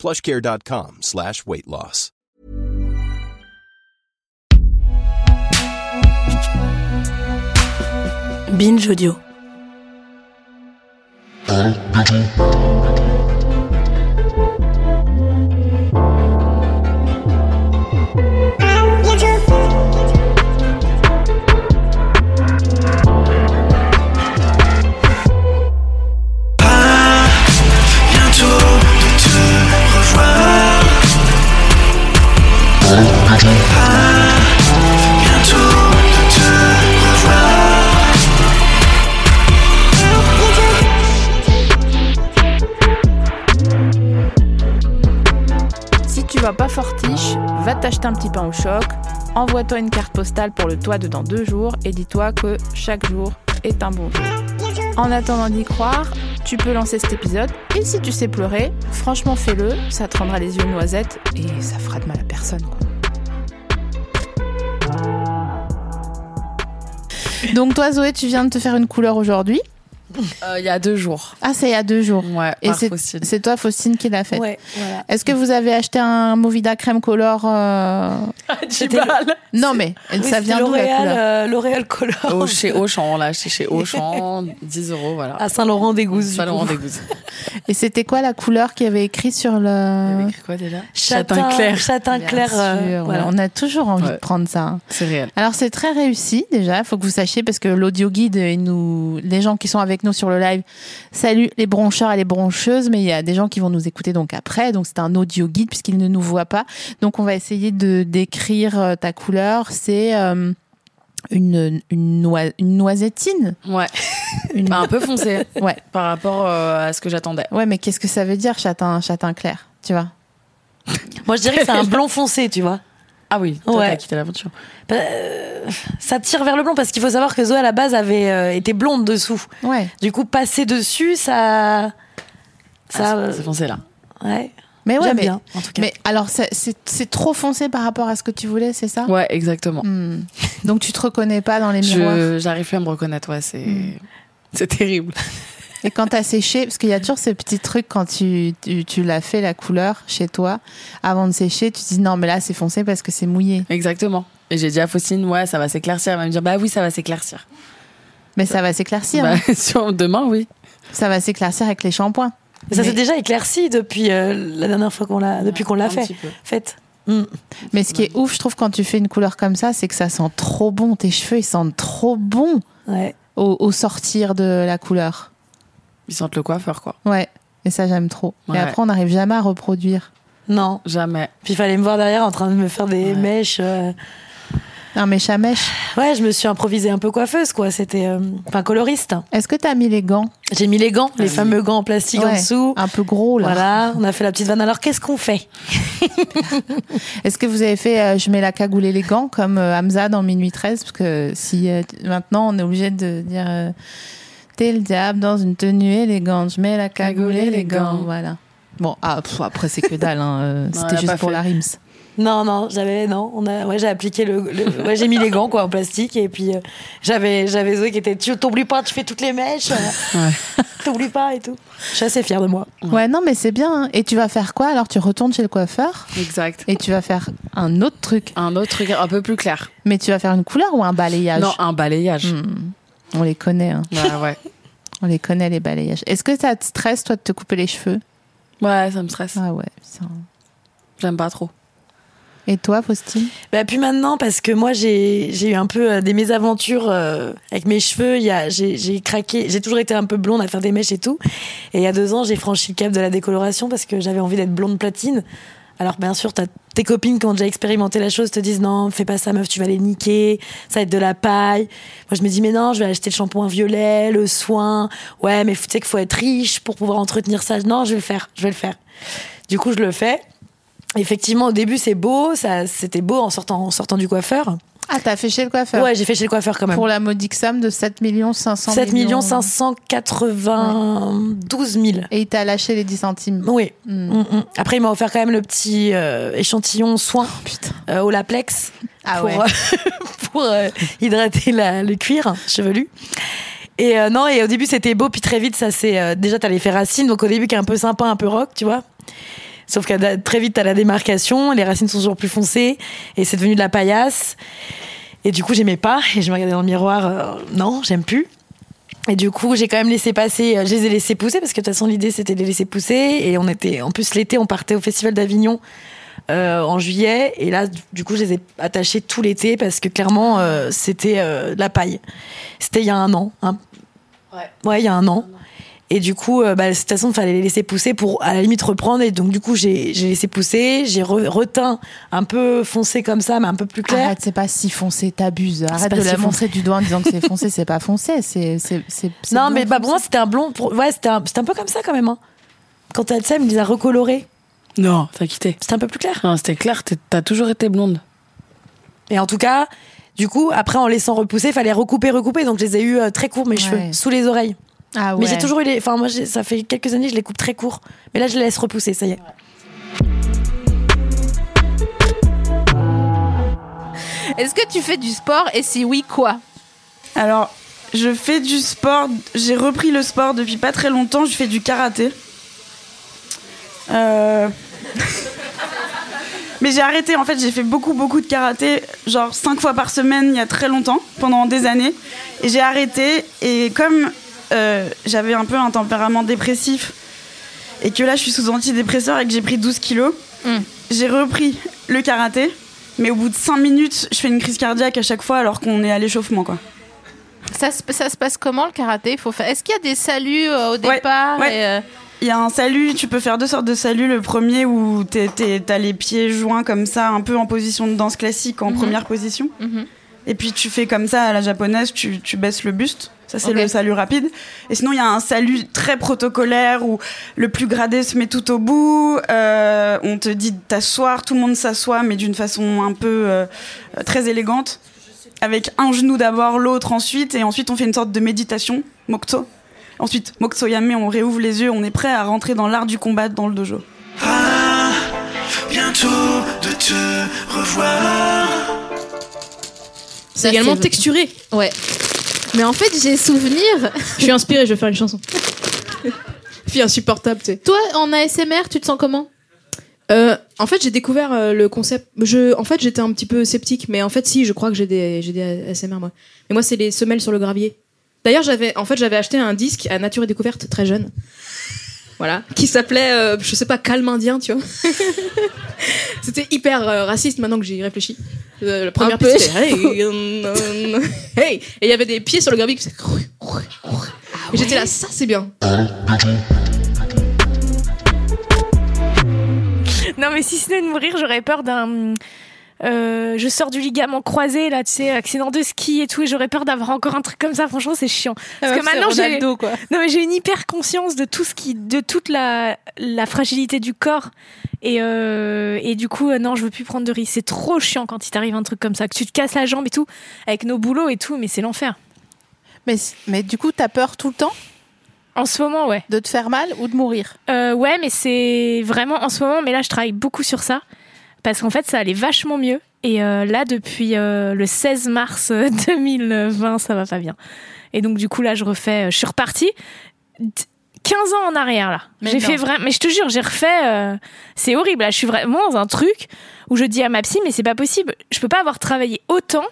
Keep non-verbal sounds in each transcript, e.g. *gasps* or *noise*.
plushcare.com slash weight loss. Binge Audio. Pas fortiche, va t'acheter un petit pain au choc, envoie-toi une carte postale pour le toit de dans deux jours et dis-toi que chaque jour est un bon jour. En attendant d'y croire, tu peux lancer cet épisode et si tu sais pleurer, franchement fais-le, ça te rendra les yeux noisettes et ça fera de mal à personne. Donc toi Zoé, tu viens de te faire une couleur aujourd'hui. Euh, Il y a deux jours. Ah c'est il y a deux jours. Ouais, Et c'est Faustine. c'est toi Faustine qui l'a fait. Ouais, voilà. Est-ce que vous avez acheté un Movida crème color euh, *laughs* Dix balles. Non mais Oui, ça vient d'où la L'Oréal, couleur euh, L'Oréal Color. Au- chez *laughs* Auchan, on l'a acheté chez Auchan, *laughs* 10 euros, voilà. À Saint-Laurent-des-Gouzes. Le dégoût. Et c'était quoi la couleur qui avait écrit sur Il y le avait écrit quoi déjà? Châtain clair. Châtain Bien clair. euh, sûr, voilà. On a toujours envie Ouais. de prendre ça. hein. C'est réel. Alors c'est très réussi déjà, il faut que vous sachiez parce que l'audio guide et nous, les gens qui sont avec nous sur le live, salut les broncheurs et les broncheuses, mais il y a des gens qui vont nous écouter donc après, donc c'est un audio guide puisqu'ils ne nous voient pas. Donc on va essayer de décrire euh, ta couleur. C'est euh, une une, noi- une noisettine. Ouais. *laughs* Une... Bah, un peu foncé Ouais, par rapport euh, à ce que j'attendais. ouais, mais qu'est-ce que ça veut dire châtain châtain clair, tu vois? Moi, je dirais que c'est un blond foncé, tu vois. Ah oui, toi, Ouais. t'as quitté l'aventure. Euh, ça tire vers le blond parce qu'il faut savoir que Zoé à la base avait euh, été blonde dessous. Ouais. Du coup, passer dessus, ça. Ça. Ah, c'est- c'est foncé là. ouais. Mais ouais, J'aime mais, bien, en tout cas. mais alors c'est- trop foncé par rapport à ce que tu voulais, c'est ça? Ouais, exactement. Hmm. Donc tu te reconnais pas dans les miroirs? J'arrive plus à me reconnaître, ouais, c'est c'est terrible. Et quand t'as séché, parce qu'il y a toujours ce petit truc quand tu, tu, tu l'as fait la couleur chez toi, avant de sécher, tu te dis non mais là c'est foncé parce que c'est mouillé. Exactement. Et j'ai dit à Faustine, ouais, ça va s'éclaircir. Elle va me dire, bah oui, ça va s'éclaircir. Mais ça va s'éclaircir. Bah, hein. *laughs* sur demain, oui. Ça va s'éclaircir avec les shampoings. Mais ça mais- s'est déjà éclairci depuis euh, la dernière fois qu'on l'a, depuis qu'on l'a fait. Mm. Mais ce qui est ouf, je trouve, quand tu fais une couleur comme ça, c'est que ça sent trop bon. Tes cheveux, ils sentent trop bon Ouais. au, au sortir de la couleur. Ils sentent le coiffeur, quoi. Ouais. Et ça, j'aime trop. Ouais. Et après, on n'arrive jamais à reproduire. Non. Jamais. Puis il fallait me voir derrière en train de me faire des Ouais. mèches. euh. Un mèche à mèche. Ouais, je me suis improvisée un peu coiffeuse, quoi. C'était. euh, Enfin, coloriste. Est-ce que t'as mis les gants? J'ai mis les gants, les oui. fameux gants en plastique en dessous. Un peu gros, là. Voilà, on a fait la petite vanne. Alors, qu'est-ce qu'on fait? *laughs* Est-ce que vous avez fait euh, je mets la cagoule et les gants comme euh, Hamza dans Minuit 13 Parce que si euh, maintenant on est obligé de dire euh, T'es le diable dans une tenue élégante, je mets la cagoule et les gants. Voilà. Bon, ah, pff, après c'est que dalle, hein, euh, *laughs* Non, c'était juste pour fait. la rims. Non, non, j'avais. Non, on a. Ouais, j'ai appliqué le. le- ouais, j'ai mis les gants, quoi, en plastique. Et puis, euh, j'avais j'avais Zoé qui était. Tu t'oublies pas, tu fais toutes les mèches. euh, *laughs* T'oublies pas et tout. Je suis assez fière de moi. Ouais, non, mais c'est bien. hein. Et tu vas faire quoi Alors? Tu retournes chez le coiffeur? Exact. et tu vas faire un autre truc. Un autre truc un peu plus clair. Mais tu vas faire une couleur ou un balayage? Non, un balayage. Hmm. On les connaît, hein. Ouais, ouais. *laughs* on les connaît les balayages. Est-ce que ça te stresse toi de te couper les cheveux? Ouais, ça me stresse. Ah ouais, putain. J'aime pas trop. Et toi, Faustine? Bah, puis maintenant, parce que moi, j'ai j'ai eu un peu euh, des mésaventures euh, avec mes cheveux. Il y a- J'ai j'ai craqué. J'ai toujours été un peu blonde à faire des mèches et tout. Et il y a deux ans, j'ai franchi le cap de la décoloration parce que j'avais envie d'être blonde platine. Alors, bien sûr, t'as tes copines qui ont déjà expérimenté la chose te disent non, fais pas ça, meuf, tu vas les niquer. Ça va être de la paille. Moi, je me dis, mais non, je vais acheter le shampoing violet, le soin. Ouais, mais tu sais qu'il faut être riche pour pouvoir entretenir ça. Non, je vais le faire. Je vais le faire. Du coup, je le fais. effectivement, au début, c'est beau. Ça, c'était beau en sortant, en sortant du coiffeur. Ah, t'as fait chez le coiffeur Ouais, j'ai fait chez le coiffeur quand même. Pour la modique somme de 7 500 7 592 000. Et il t'a lâché les 10 centimes. Oui. Hmm. Mm, mm. Après, il m'a offert quand même le petit euh, échantillon soin Putain. euh, au laplex *laughs* Ah pour, ouais. euh, *laughs* pour hydrater la- le cuir chevelu. Et euh, non, et au début c'était beau, puis très vite ça c'est euh, déjà t'as l'effet racine, donc au début qui est un peu sympa, un peu rock, tu vois. Sauf que très vite t'as la démarcation, les racines sont toujours plus foncées, et c'est devenu de la paillasse. Et du coup j'aimais pas, et je me regardais dans le miroir, euh, non, j'aime plus. Et du coup, j'ai quand même laissé passer, euh, je les ai laissés pousser parce que de toute façon, l'idée c'était de les laisser pousser. Et on était, en plus, l'été, on partait au Festival d'Avignon euh, en juillet. Et là, du- coup, je les ai attachés tout l'été parce que clairement, euh, c'était euh, de la paille. C'était il y a un an. hein. Ouais, il y a un an. Et du coup, euh, bah, de toute façon, il fallait les laisser pousser pour à la limite reprendre. Et donc, du coup, j'ai laissé pousser. J'ai re- reteint un peu foncé comme ça, mais un peu plus clair. Arrête, c'est pas si foncé, t'abuses. Arrête de si la montrer du doigt en disant que c'est foncé, c'est pas foncé. C'est, c'est, c'est, c'est Non, mais bah, pour moi, c'était un blond. Pour... Ouais, c'était un, c'était un peu comme ça quand même. Hein. Quand t'as ça, ils me les a recolorés. Non, t'as quitté. C'était un peu plus clair. Non, c'était clair, t'as toujours été blonde. Et en tout cas, du coup, après, en laissant repousser, il fallait recouper, recouper. Donc, je les ai eu euh, très courts, mes Ouais. cheveux, sous les oreilles. Ah ouais. Mais j'ai toujours eu les. Enfin, moi, ça fait quelques années, je les coupe très courts. Mais là, je les laisse repousser, ça y est. Est-ce que tu fais du sport et si oui, quoi? Alors, je fais du sport. J'ai repris le sport depuis pas très longtemps. Je fais du karaté. Euh, *laughs* Mais j'ai arrêté. En fait, j'ai fait beaucoup, beaucoup de karaté, genre cinq fois par semaine, il y a très longtemps, pendant des années. Et j'ai arrêté. Et comme euh, j'avais un peu un tempérament dépressif, et que là, je suis sous antidépresseur et que j'ai pris 12 kilos, Mm. j'ai repris le karaté. Mais au bout de 5 minutes, je fais une crise cardiaque à chaque fois alors qu'on est à l'échauffement, quoi. ça, se- ça se passe comment le karaté? Faut faire... Est-ce qu'il y a des saluts euh, au départ ouais. et, euh, Il y a un salut, tu peux faire deux sortes de saluts. Le premier où t'as les pieds joints comme ça, un peu en position de danse classique, en Mhm. première position. mhm. Et puis tu fais comme ça à la japonaise, tu, tu baisses le buste. Ça, c'est le salut rapide. Et sinon, il y a un salut très protocolaire où le plus gradé se met tout au bout. euh, on te dit de t'asseoir, tout le monde s'assoit, mais d'une façon un peu euh, très élégante. Avec un genou d'abord, l'autre ensuite. Et ensuite, on fait une sorte de méditation, mokto. Ensuite, mokto yame, on réouvre les yeux, on est prêt à rentrer dans l'art du combat dans le dojo. Ah, bientôt de te revoir. C'est également texturé. Ouais. Mais en fait, j'ai souvenir. Je suis inspirée, je vais faire une chanson. Fille insupportable, tu sais. Toi, en ASMR, tu te sens comment? Euh, en fait, j'ai découvert euh, le concept. Je, en fait, j'étais un petit peu sceptique, mais en fait, si, je crois que j'ai des, j'ai des ASMR moi. Mais moi, c'est les semelles sur le gravier. D'ailleurs, j'avais, en fait, j'avais acheté un disque à Nature et Découverte très jeune. Voilà, qui s'appelait, euh, je sais pas, Calme Indien, tu vois. *laughs* C'était hyper euh, raciste maintenant que j'y réfléchis. Euh, la première piste, c'était, hey, hey, et il y avait des pieds sur le gravier qui faisaient. Et j'étais là, ça c'est bien. Non, mais si ce n'est de mourir, j'aurais peur d'un. Euh, je sors du ligament croisé, là, tu sais, accident de ski et tout, et j'aurais peur d'avoir encore un truc comme ça. Franchement, c'est chiant. Parce que maintenant, j'ai. quoi. Non, mais j'ai une hyper conscience de tout ce qui, de toute la, la fragilité du corps. Et, euh, et du coup, euh, non, je veux plus prendre de risques. C'est trop chiant quand il t'arrive un truc comme ça, que tu te casses la jambe et tout, avec nos boulots et tout, mais c'est l'enfer. Mais, mais du coup, t'as peur tout le temps? En ce moment, ouais. de te faire mal ou de mourir? Euh, ouais, mais c'est vraiment en ce moment, mais là, je travaille beaucoup sur ça. Parce qu'en fait, ça allait vachement mieux. Et euh, là, depuis euh, le 16 mars euh, *laughs* 2020, ça va pas bien. Et donc, du coup, là, je refais. euh, je suis repartie. d- 15 ans en arrière, là. J'ai fait vraiment. Mais je te jure, j'ai refait. euh, c'est horrible. Là, je suis vraiment dans un truc où je dis à ma psy, mais c'est pas possible. Je peux pas avoir travaillé autant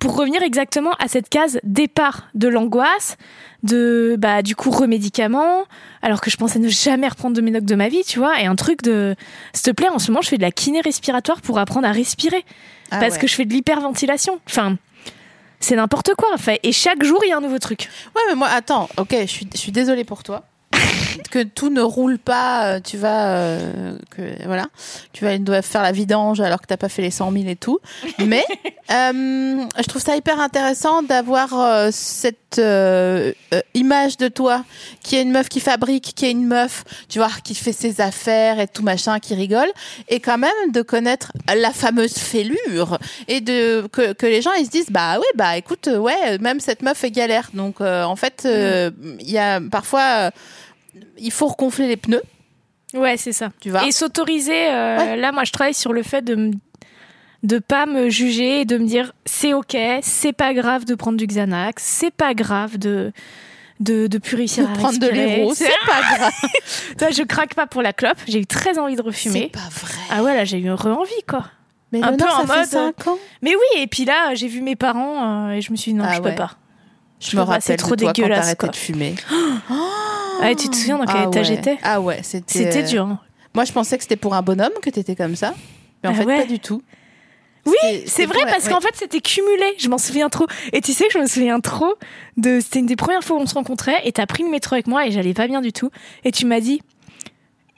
pour revenir exactement à cette case départ de l'angoisse, de bah du coup remédicaments, alors que je pensais ne jamais reprendre de médoc de ma vie, tu vois, et un truc de s'il te plaît, en ce moment, je fais de la kiné respiratoire pour apprendre à respirer Ah parce ouais. que je fais de l'hyperventilation. Enfin, c'est n'importe quoi. Enfin, et chaque jour, il y a un nouveau truc. Ouais, mais moi, attends, ok, je suis, je suis désolée pour toi. *laughs* que tout ne roule pas, euh, tu vas, euh, que voilà, tu vas dois faire la vidange alors que t'as pas fait les 100 000 et tout. Mais *laughs* euh, je trouve ça hyper intéressant d'avoir euh, cette euh, euh, image de toi qui est une meuf qui fabrique, qui est une meuf, tu vois, qui fait ses affaires et tout machin, qui rigole, et quand même de connaître la fameuse fêlure et de que, que les gens ils se disent bah oui bah écoute ouais même cette meuf est galère. Donc euh, en fait euh, il y a parfois euh, il faut reconfler les pneus Ouais, c'est ça. tu vois Et s'autoriser, euh, là, moi, je travaille sur le fait de me de pas me juger et de me dire c'est ok, c'est pas grave de prendre du Xanax, c'est pas grave de de de réussir de à prendre de l'héros c'est pas *laughs* grave Toi, je craque pas pour la clope. J'ai eu très envie de c'est refumer. pas vrai Ah ouais, là, j'ai eu re-envie, quoi. mais un peu en ça fait mode, cinq ans Mais oui, et puis là, j'ai vu mes parents euh, et je me suis dit non, Ah je ouais. peux pas. je peux me pas, rappelle c'est trop de toi quand dégueulasse, t'arrêtais quoi. de fumer *gasps* Ah, tu te souviens dans quel ah état ouais. j'étais ah ouais c'était C'était euh, dur. hein. moi je pensais que c'était pour un bonhomme que t'étais comme ça mais en Ah fait ouais. pas du tout Oui, c'est vrai parce ouais. qu'en fait c'était cumulé. Je m'en souviens trop. Et tu sais que je me souviens trop de. C'était une des premières fois où on se rencontrait et t'as pris le métro avec moi et j'allais pas bien du tout. Et tu m'as dit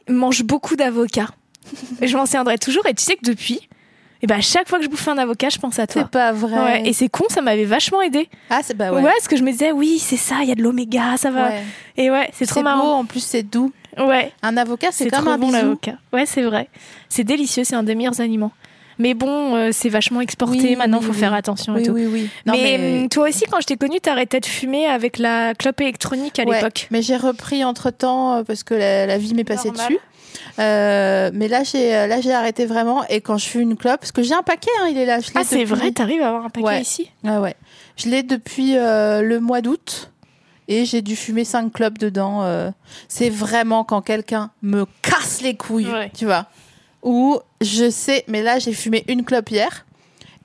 mange beaucoup d'avocats. je m'en souviendrai toujours. Et tu sais que depuis, et ben à chaque fois que je bouffe un avocat, je pense à toi. c'est pas vrai Ouais, et c'est con, ça m'avait vachement aidé. ah c'est bah Ouais. ouais, parce que je me disais oui c'est ça, il y a de l'oméga, ça va. Ouais. Et ouais, c'est trop beau marrant. en plus c'est doux Ouais, un avocat c'est comme un bon l'avocat. Ouais, c'est vrai. C'est délicieux, c'est un des meilleurs aliments. Mais bon, euh, c'est vachement exporté. Oui, Maintenant, oui, faut oui. faire attention et tout. oui oui Non, mais, hum, toi aussi, quand je t'ai connue, t'arrêtais de fumer avec la clope électronique à Ouais, l'époque. Mais j'ai repris entre temps parce que la, la vie m'est passée dessus. Euh, mais là j'ai euh, là j'ai arrêté vraiment et quand je fume une clope parce que j'ai un paquet hein, il est là je Ah, c'est depuis- vrai, t'arrives à avoir un paquet Ouais. ici Ah ouais je l'ai depuis euh, le mois d'août et j'ai dû fumer cinq clopes dedans euh. c'est vraiment quand quelqu'un me casse les couilles Ouais. tu vois ou je sais mais là j'ai fumé une clope hier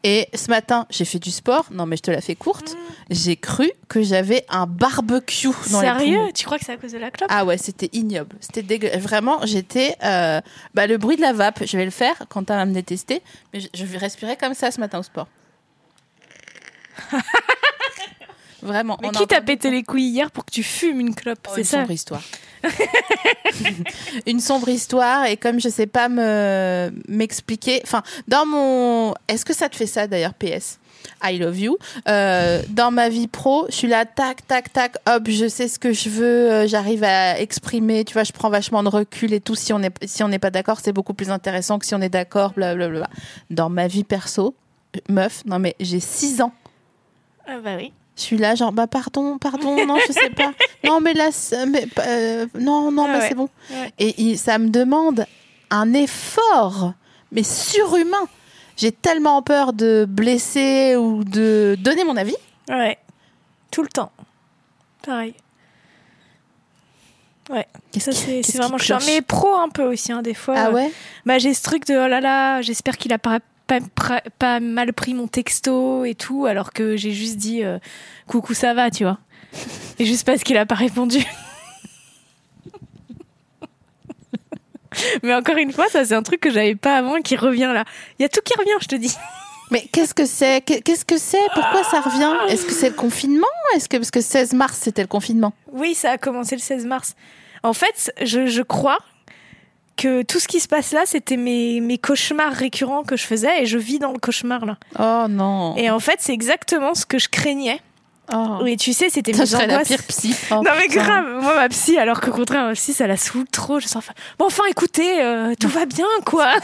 et ce matin j'ai fait du sport non mais je te la fais courte j'ai cru que j'avais un barbecue dans les poumons. Sérieux Tu crois que c'est à cause de la clope? Ah ouais, c'était ignoble. C'était. Vraiment, j'étais. euh, bah, le bruit de la vape, je vais le faire quand tu vas me détester. Mais je, je vais respirer comme ça ce matin au sport. *laughs* Vraiment. Mais on qui t'a pété les couilles hier pour que tu fumes une clope? Oh, C'est une ça sombre histoire. *laughs* une sombre histoire et comme je sais pas me m'expliquer. Enfin, dans mon. Est-ce que ça te fait ça d'ailleurs, PS I love you. Euh, dans ma vie pro, je suis là, tac, tac, tac, hop, je sais ce que je veux, euh, j'arrive à exprimer, tu vois, je prends vachement de recul et tout. Si on n'est si on n'est pas d'accord, c'est beaucoup plus intéressant que si on est d'accord, blablabla. Dans ma vie perso, meuf, non mais j'ai 6 ans. Ah bah oui. Je suis là, genre, bah pardon, pardon, non, je sais pas. *laughs* Non, mais là, mais, euh, non, non, Ah mais ouais. c'est bon. Ouais. Et ça me demande un effort, mais surhumain. J'ai tellement peur de blesser ou de donner mon avis. Ouais. Tout le temps. Pareil. Ouais. Ça, c'est c'est vraiment chiant. Mais pro un peu aussi, hein, des fois. Ah ouais? Bah, j'ai ce truc de oh là là, j'espère qu'il a pas, mal pris mon texto et tout, alors que j'ai juste dit euh, coucou, ça va, tu vois. *laughs* Et juste parce qu'il a pas répondu. Mais encore une fois, ça c'est un truc que j'avais pas avant qui revient là. Il y a tout qui revient, je te dis. Mais qu'est-ce que c'est Qu'est- Qu'est-ce que c'est? Pourquoi ça revient? Est-ce que c'est le confinement? Est-ce que parce que 16 mars c'était le confinement? Oui, ça a commencé le 16 mars. En fait, je, je crois que tout ce qui se passe là, c'était mes, mes cauchemars récurrents que je faisais et je vis dans le cauchemar là. Oh non. Et en fait, c'est exactement ce que je craignais. Oh. Oui, tu sais, c'était Ça mes serait la angoisses. pire psy. Oh, non mais putain. grave, moi ma psy, alors qu'au contraire ma psy ça la saoule trop. Je sens enfin, bon enfin écoutez, euh, tout va bien quoi. *laughs*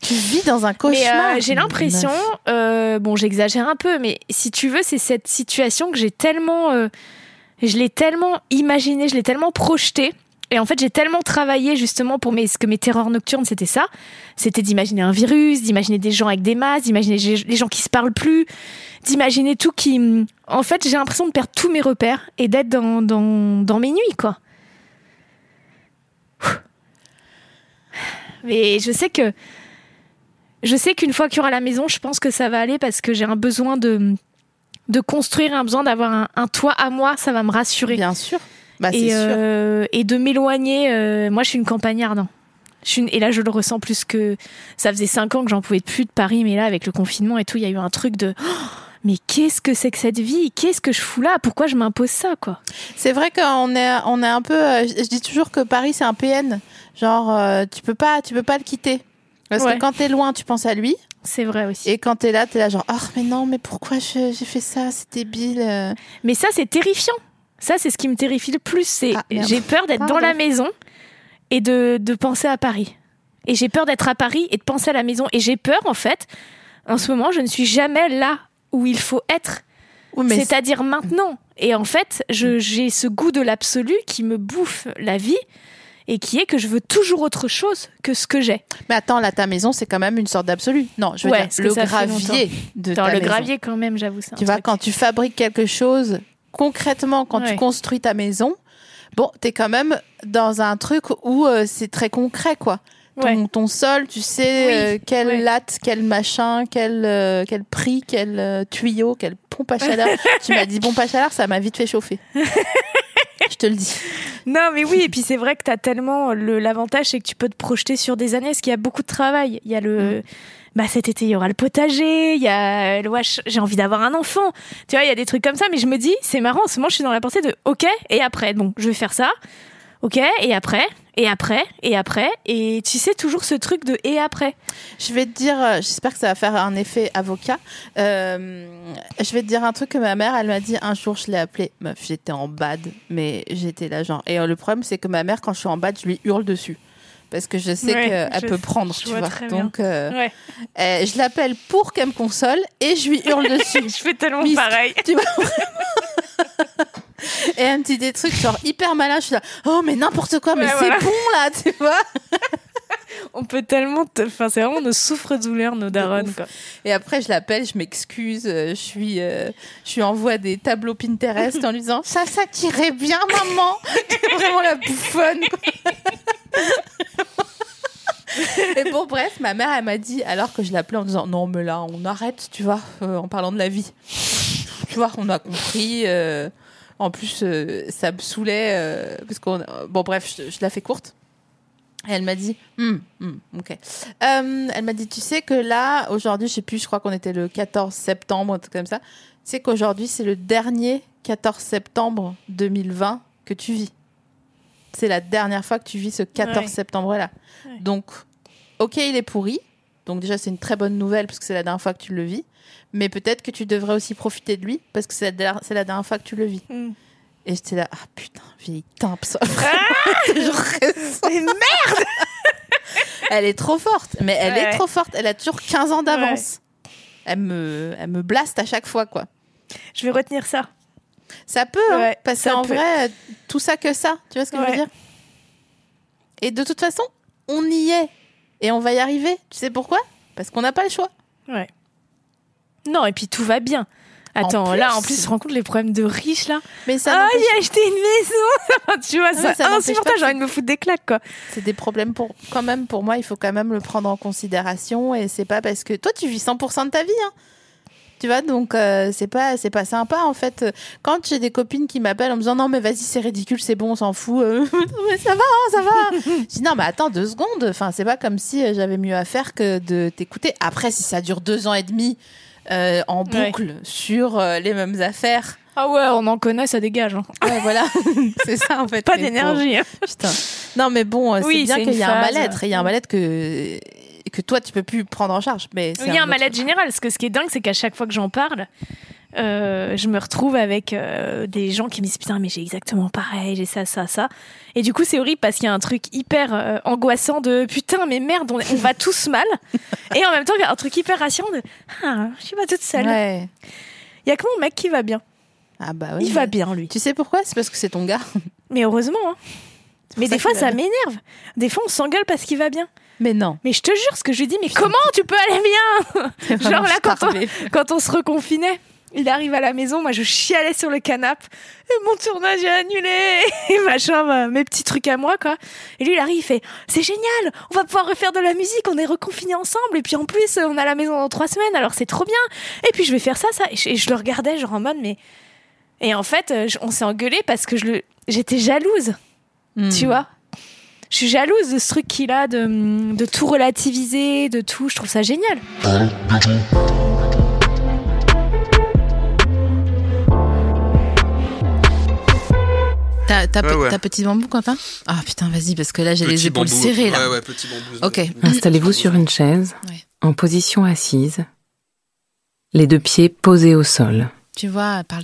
Tu vis dans un Mais cauchemar. euh, j'ai l'impression, euh, bon j'exagère un peu, mais si tu veux c'est cette situation que j'ai tellement, euh, je l'ai tellement imaginé, je l'ai tellement projeté. Et en fait, j'ai tellement travaillé justement pour mes, ce que mes terreurs nocturnes, c'était ça. C'était d'imaginer un virus, d'imaginer des gens avec des masques, d'imaginer les gens qui se parlent plus, d'imaginer tout qui. En fait, j'ai l'impression de perdre tous mes repères et d'être dans, dans, dans mes nuits, quoi. Mais je sais que. Je sais qu'une fois qu'il y aura la maison, je pense que ça va aller parce que j'ai un besoin de, de construire, un besoin d'avoir un toit à moi, ça va me rassurer Bien sûr. Bah, c'est et, sûr. euh, et de m'éloigner. euh, moi, je suis une campagnarde. hein. Je suis une- et là, je le ressens plus que ça faisait cinq ans que j'en pouvais plus de Paris, mais là, avec le confinement et tout, il y a eu un truc de. Oh, mais qu'est-ce que c'est que cette vie? Qu'est-ce que je fous là? Pourquoi je m'impose ça, quoi? C'est vrai qu'on est, on est un peu. euh, Je dis toujours que Paris c'est un PN. Genre, euh, tu peux pas, tu peux pas le quitter. Parce Ouais. que quand t'es loin, tu penses à lui. C'est vrai aussi. Et quand t'es là, t'es là genre, oh mais non, mais pourquoi j'ai fait ça? C'est débile. Mais ça, c'est terrifiant. Ça, c'est ce qui me terrifie le plus. C'est Ah, j'ai peur d'être dans la maison et de, de penser à Paris. Et j'ai peur d'être à Paris et de penser à la maison. Et j'ai peur, en fait, en ce moment, je ne suis jamais là où il faut être. Oui, C'est-à-dire maintenant. Et en fait, Mm. j'ai ce goût de l'absolu qui me bouffe la vie et qui est que je veux toujours autre chose que ce que j'ai. Mais attends, là, ta maison, c'est quand même une sorte d'absolu. Non, je veux Ouais, dire, le gravier de Dans ta le maison. gravier, quand même, j'avoue ça. Tu vois, quand tu fabriques quelque chose, concrètement, quand tu construis ta maison, bon, t'es quand même dans un truc où euh, c'est très concret, quoi. Ton, Ouais. ton sol, tu sais Oui, euh, quelle ouais. latte, quel machin, quel, euh, quel prix, quel tuyau, quelle pompe à chaleur. *laughs* tu m'as dit pompe à chaleur, ça m'a vite fait chauffer. Je te le dis. Non, mais oui, et puis c'est vrai que tu as tellement le- l'avantage, c'est que tu peux te projeter sur des années, parce qu'il y a beaucoup de travail. Il y a le. Bah, cet été, il y aura le potager, il y a le wash, j'ai envie d'avoir un enfant. Tu vois, il y a des trucs comme ça, mais je me dis, c'est marrant, en ce moment, je suis dans la pensée de OK, et après, bon, je vais faire ça. OK, et après, et après, et après. Et tu sais, toujours ce truc de et après. Je vais te dire, euh, j'espère que ça va faire un effet avocat. Euh, je vais te dire un truc que ma mère, elle m'a dit un jour, je l'ai appelée. Meuf, j'étais en bad, mais j'étais là genre. Et euh, le problème, c'est que ma mère, quand je suis en bad, je lui hurle dessus. Parce que je sais Ouais, qu'elle peut prendre, tu vois. Donc, euh, Ouais. euh, je l'appelle pour qu'elle me console et je lui hurle *laughs* dessus. Je fais tellement Miss- pareil. tu vois *laughs* Et elle me dit des trucs genre hyper malin. Je suis là, oh, mais n'importe quoi, mais Ouais, c'est voilà. bon là, tu vois. *laughs* On peut tellement. te- Enfin, c'est vraiment nos souffres-douleurs, nos darons, quoi. Et après, je l'appelle, je m'excuse, euh, je suis, euh, je lui envoie des tableaux Pinterest en lui disant ça, ça t'irait bien, maman. *laughs* C'est vraiment la bouffonne. *laughs* Et bon, bref, ma mère, elle m'a dit, alors que je l'appelais en disant non, mais là, on arrête, tu vois, euh, en parlant de la vie. Tu vois, on a compris. euh, en plus, ça me saoulait parce qu'on. Bon, bref, je, je la fais courte. Et elle m'a dit, Hmm, hmm, ok. Euh, elle m'a dit, tu sais que là, aujourd'hui, je sais plus, je crois qu'on était le 14 septembre, un truc comme ça. Tu sais qu'aujourd'hui, c'est le dernier 14 septembre 2020 que tu vis. C'est la dernière fois que tu vis ce 14 Ouais. septembre-là. Ouais. Donc, ok, il est pourri. Donc déjà, c'est une très bonne nouvelle parce que c'est la dernière fois que tu le vis. Mais peut-être que tu devrais aussi profiter de lui parce que c'est la, dernière fois que tu le vis. Mm. Et j'étais là, ah putain, vieille timpe, ça. *laughs* Raison. Mais merde *laughs* Elle est trop forte, mais elle Ouais. est trop forte. Elle a toujours 15 ans d'avance. Elle me, elle me blaste à chaque fois, quoi. Je vais retenir ça. Ça peut, hein, Ouais, parce ça qu'en vrai, tout ça que ça, tu vois ce que je veux dire? Et de toute façon, on y est. Et on va y arriver. Tu sais pourquoi? Parce qu'on n'a pas le choix. Ouais. Non, et puis tout va bien. Attends, là, en plus, je rends compte les problèmes de riches, là. Mais ça ah, j'ai acheté une maison *laughs* Tu vois, ouais, ça, insupportable, j'ai envie de me foutre des claques, quoi. c'est des problèmes pour quand même pour moi il faut quand même le prendre en considération et c'est pas parce que toi tu vis 100% de ta vie hein. tu vois donc euh, c'est pas c'est pas sympa en fait quand j'ai des copines qui m'appellent en me disant non mais vas-y c'est ridicule c'est bon on s'en fout Euh, Non, *laughs* mais ça va hein, ça va *laughs* je dis non mais attends deux secondes enfin c'est pas comme si euh, j'avais mieux à faire que de t'écouter après si ça dure deux ans et demi euh, en Ouais. boucle sur euh, les mêmes affaires Ah ouais, on en connaît, ça dégage. hein. ouais voilà *laughs* c'est ça en fait Pas d'énergie. hein. Putain. Non, mais bon, euh, c'est Oui, bien qu'il y a un mal-être. Il y a un mal-être que, que toi, tu peux plus prendre en charge. Mais Il y a un autre- mal-être général. Parce que ce qui est dingue, c'est qu'à chaque fois que j'en parle, euh, je me retrouve avec euh, des gens qui me disent Putain, mais j'ai exactement pareil, j'ai ça, ça, ça. Et du coup, c'est horrible parce qu'il y a un truc hyper euh, angoissant de Putain, mais merde, on, on va tous mal. *laughs* Et en même temps, il y a un truc hyper rassurant de Ah, je suis pas toute seule. Ouais. Il y a que mon mec qui va bien? Ah bah oui. Il va bien, lui. Tu sais pourquoi? C'est parce que c'est ton gars. Mais heureusement. hein. Mais des fois, ça m'énerve. Des fois, on s'engueule parce qu'il va bien. Mais non. Mais je te jure, ce que je lui dis, mais comment tu peux aller bien Genre là, quand on, quand on se reconfinait, il arrive à la maison, moi je chialais sur le canapé, et mon tournage est annulé, *laughs* et machin, bah, mes petits trucs à moi, quoi. Et lui, il arrive, il fait, c'est génial, on va pouvoir refaire de la musique, on est reconfinés ensemble, et puis en plus, on a la maison dans trois semaines, alors c'est trop bien. Et puis je vais faire ça, ça. Et je, et je le regardais, genre en mode, mais. Et en fait, euh, je- on s'est engueulé parce que je le, j'étais jalouse, Hmm. tu vois? je suis jalouse de ce truc qu'il a de, tout relativiser, de tout. Je trouve ça génial. T'as, petit bambou, Quentin? Ah putain, vas-y, parce que là, j'ai les épaules serrées. Là. Ouais, petit bambou, ok. Installez-vous sur une chaise, en position assise, les deux pieds posés au sol.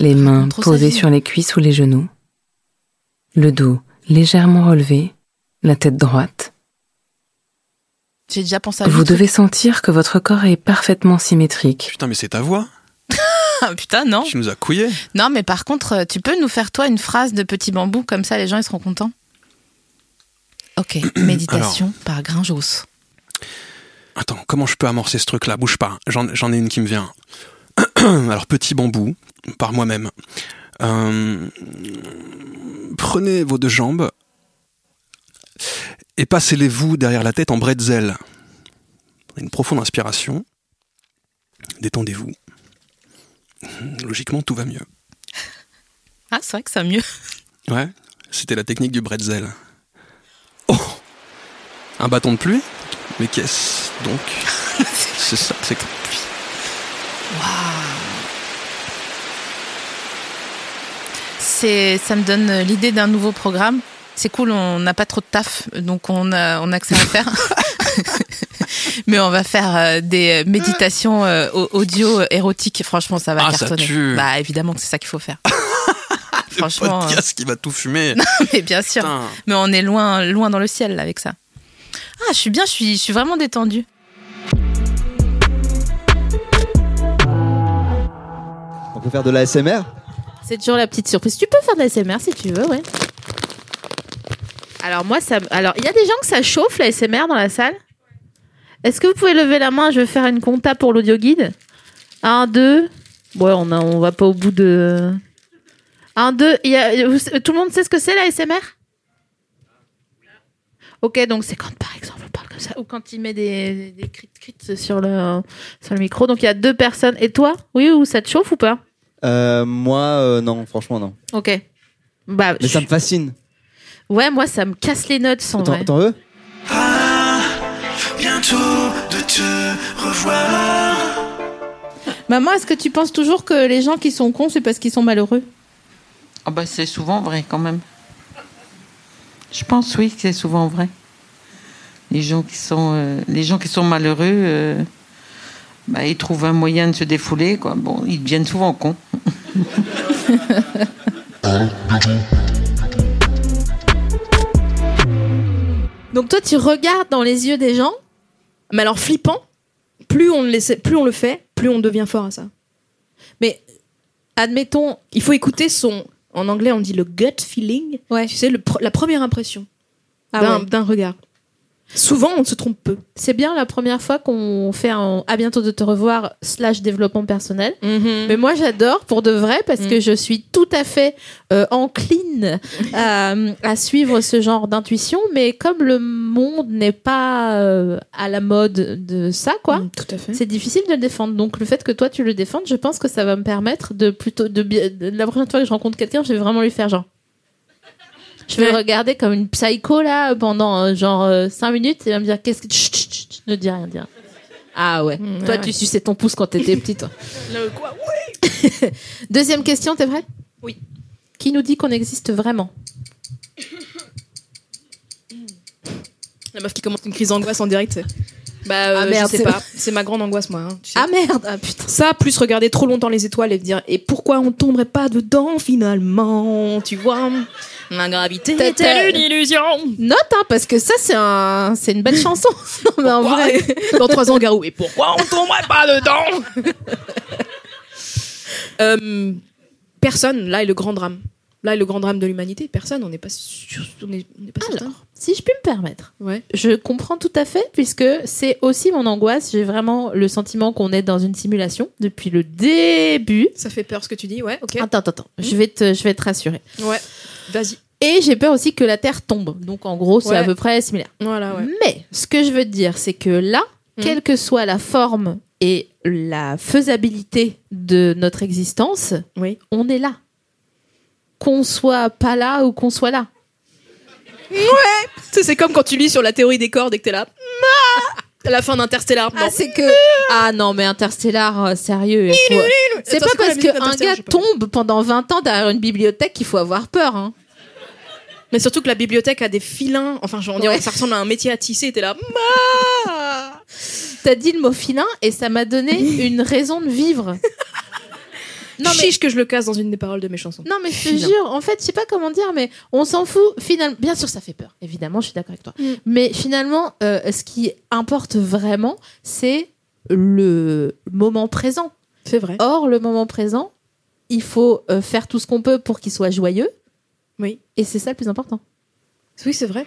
Les mains posées sur les cuisses ou les genoux, le dos légèrement relevé, la tête droite. J'ai déjà pensé à Vous devez sentir que votre corps est parfaitement symétrique. Putain, mais c'est ta voix. Ah, *laughs* putain, non. Tu nous as couillé. Non, mais par contre, euh, tu peux nous faire, toi, une phrase de petit bambou, comme ça, les gens, ils seront contents. Ok, *clears throat* *clears throat* méditation par Grinjos. Attends, comment je peux amorcer ce truc-là? Bouge pas. J'en j'en ai une qui me vient. *clears throat* Alors, petit bambou, par moi-même. Euh, prenez vos deux jambes et passez-les-vous derrière la tête en bretzel. Une profonde inspiration. Détendez-vous. Logiquement, tout va mieux. Ah, c'est vrai que ça mieux. Ouais, c'était la technique du bretzel. Oh Un bâton de pluie? Mais qu'est-ce donc? *laughs* C'est ça, c'est C'est, ça me donne l'idée d'un nouveau programme. C'est cool, on n'a pas trop de taf, donc on a, on a que ça à faire. *laughs* Mais on va faire euh, des méditations euh, au- audio euh, érotiques. Franchement, ça va Ah, ça cartonner. tue. Bah, évidemment que c'est ça qu'il faut faire. *laughs* Franchement, podcast qui va tout fumer. *laughs* Mais bien sûr. Putain. Mais on est loin, loin dans le ciel là, avec ça. Ah, je suis bien, je suis, je suis vraiment détendue. On peut faire de l'ASMR C'est toujours la petite surprise. Tu peux faire de la SMR si tu veux, ouais. Alors moi, ça, alors il y a des gens que ça chauffe la SMR dans la salle? Est-ce que vous pouvez lever la main? Je vais faire une compta pour l'audio guide. Un, deux. Ouais, on a, on va pas au bout de. Un, deux. Il y a, vous- tout le monde sait ce que c'est la SMR Ok, donc c'est quand par exemple on parle comme ça ou quand il met des, des cris sur le sur le micro. Donc il y a deux personnes. Et toi? Oui ou ça te chauffe ou pas? Euh, Moi, euh, non, franchement, non. Ok. Bah, Mais ça me fascine. Ouais, moi, ça me casse les notes en T'en veux Ah, bientôt de te revoir. Maman, est-ce que tu penses toujours que les gens qui sont cons, c'est parce qu'ils sont malheureux? Ah bah c'est souvent vrai quand même. Je pense oui que c'est souvent vrai. Les gens qui sont euh, les gens qui sont malheureux, euh, bah, ils trouvent un moyen de se défouler quoi. Bon, ils deviennent souvent cons. *laughs* *laughs* Donc toi, tu regardes dans les yeux des gens, mais alors flippant, plus on le, plus on le fait, plus on devient fort à ça. Mais admettons, il faut écouter son... En anglais, on dit le gut feeling. Tu sais, le la première impression Ah d'un ouais. d'un regard. Souvent, on se trompe peu. C'est bien la première fois qu'on fait un à bientôt de te revoir slash développement personnel. Mais moi, j'adore pour de vrai parce que je suis tout à fait euh, encline à, *laughs* à suivre ce genre d'intuition. Mais comme le monde n'est pas euh, à la mode de ça, quoi, fait. c'est difficile de le défendre. Donc le fait que toi tu le défendes, je pense que ça va me permettre de plutôt de, de- la prochaine fois que je rencontre quelqu'un, je vais vraiment lui faire genre. Je vais Ouais. regarder comme une psycho là pendant euh, genre 5 minutes et il va me dire qu'est-ce que Chut, chut, chut, ne dis rien, dis rien. Ah ouais. Mm, toi tu ouais. suçais ton pouce quand t'étais petit toi. *laughs* Le quoi *laughs* Deuxième question, t'es prête Oui. Qui nous dit qu'on existe vraiment? La meuf qui commence une crise d'angoisse en direct. Bah, euh, Ah, merde, je sais c'est- pas. C'est ma grande angoisse, moi. hein, tu sais. Ah merde, ah putain. Ça, plus regarder trop longtemps les étoiles et dire et pourquoi on tomberait pas dedans finalement, tu vois? La gravité est une illusion? Note hein, parce que ça c'est un c'est une belle chanson. *laughs* non mais en vrai. *laughs* Dans trois ans, Garou. Et pourquoi on tomberait pas dedans? *laughs* Euh, Personne. Là est le grand drame. Là est le grand drame de l'humanité. Personne. On n'est pas sûr. On pas certain. Alors, si je puis me permettre. Ouais. Je comprends tout à fait, puisque c'est aussi mon angoisse. J'ai vraiment le sentiment qu'on est dans une simulation depuis le début. Ça fait peur ce que tu dis. Ouais. Ok. Attends, attends, attends. Je vais te, je vais te rassurer. Ouais. Vas-y. Et j'ai peur aussi que la Terre tombe. Donc en gros, c'est Ouais. à peu près similaire. Voilà. Ouais. Mais ce que je veux te dire, c'est que là, Mhm. quelle que soit la forme et la faisabilité de notre existence, Oui. on est là. Qu'on soit pas là ou qu'on soit là. Tu sais, c'est comme quand tu lis sur la théorie des cordes et que t'es là. *laughs* À la fin d'Interstellar. Ah, c'est que. Ah non, mais Interstellar, euh, sérieux. il faut- C'est Attends, pas c'est quoi la parce musique qu'un d'Interstellar gars J'ai pas tombe pendant 20 ans derrière une bibliothèque qu'il faut avoir peur. Hein. Mais surtout que la bibliothèque a des filins. Enfin, genre, on dirait Ouais. que ça ressemble à un métier à tisser. T'es là. *laughs* T'as dit le mot filin et ça m'a donné *laughs* une raison de vivre. Non, Chiche que je le casse dans une des paroles de mes chansons. Non, mais je te jure, en fait, je sais pas comment dire, mais on s'en fout. Finalement, bien sûr, ça fait peur. Évidemment, je suis d'accord avec toi. Mm. Mais finalement, euh, ce qui importe vraiment, c'est le moment présent. C'est vrai. Or, le moment présent, il faut euh, faire tout ce qu'on peut pour qu'il soit joyeux. Oui. Et c'est ça le plus important. Oui, c'est vrai.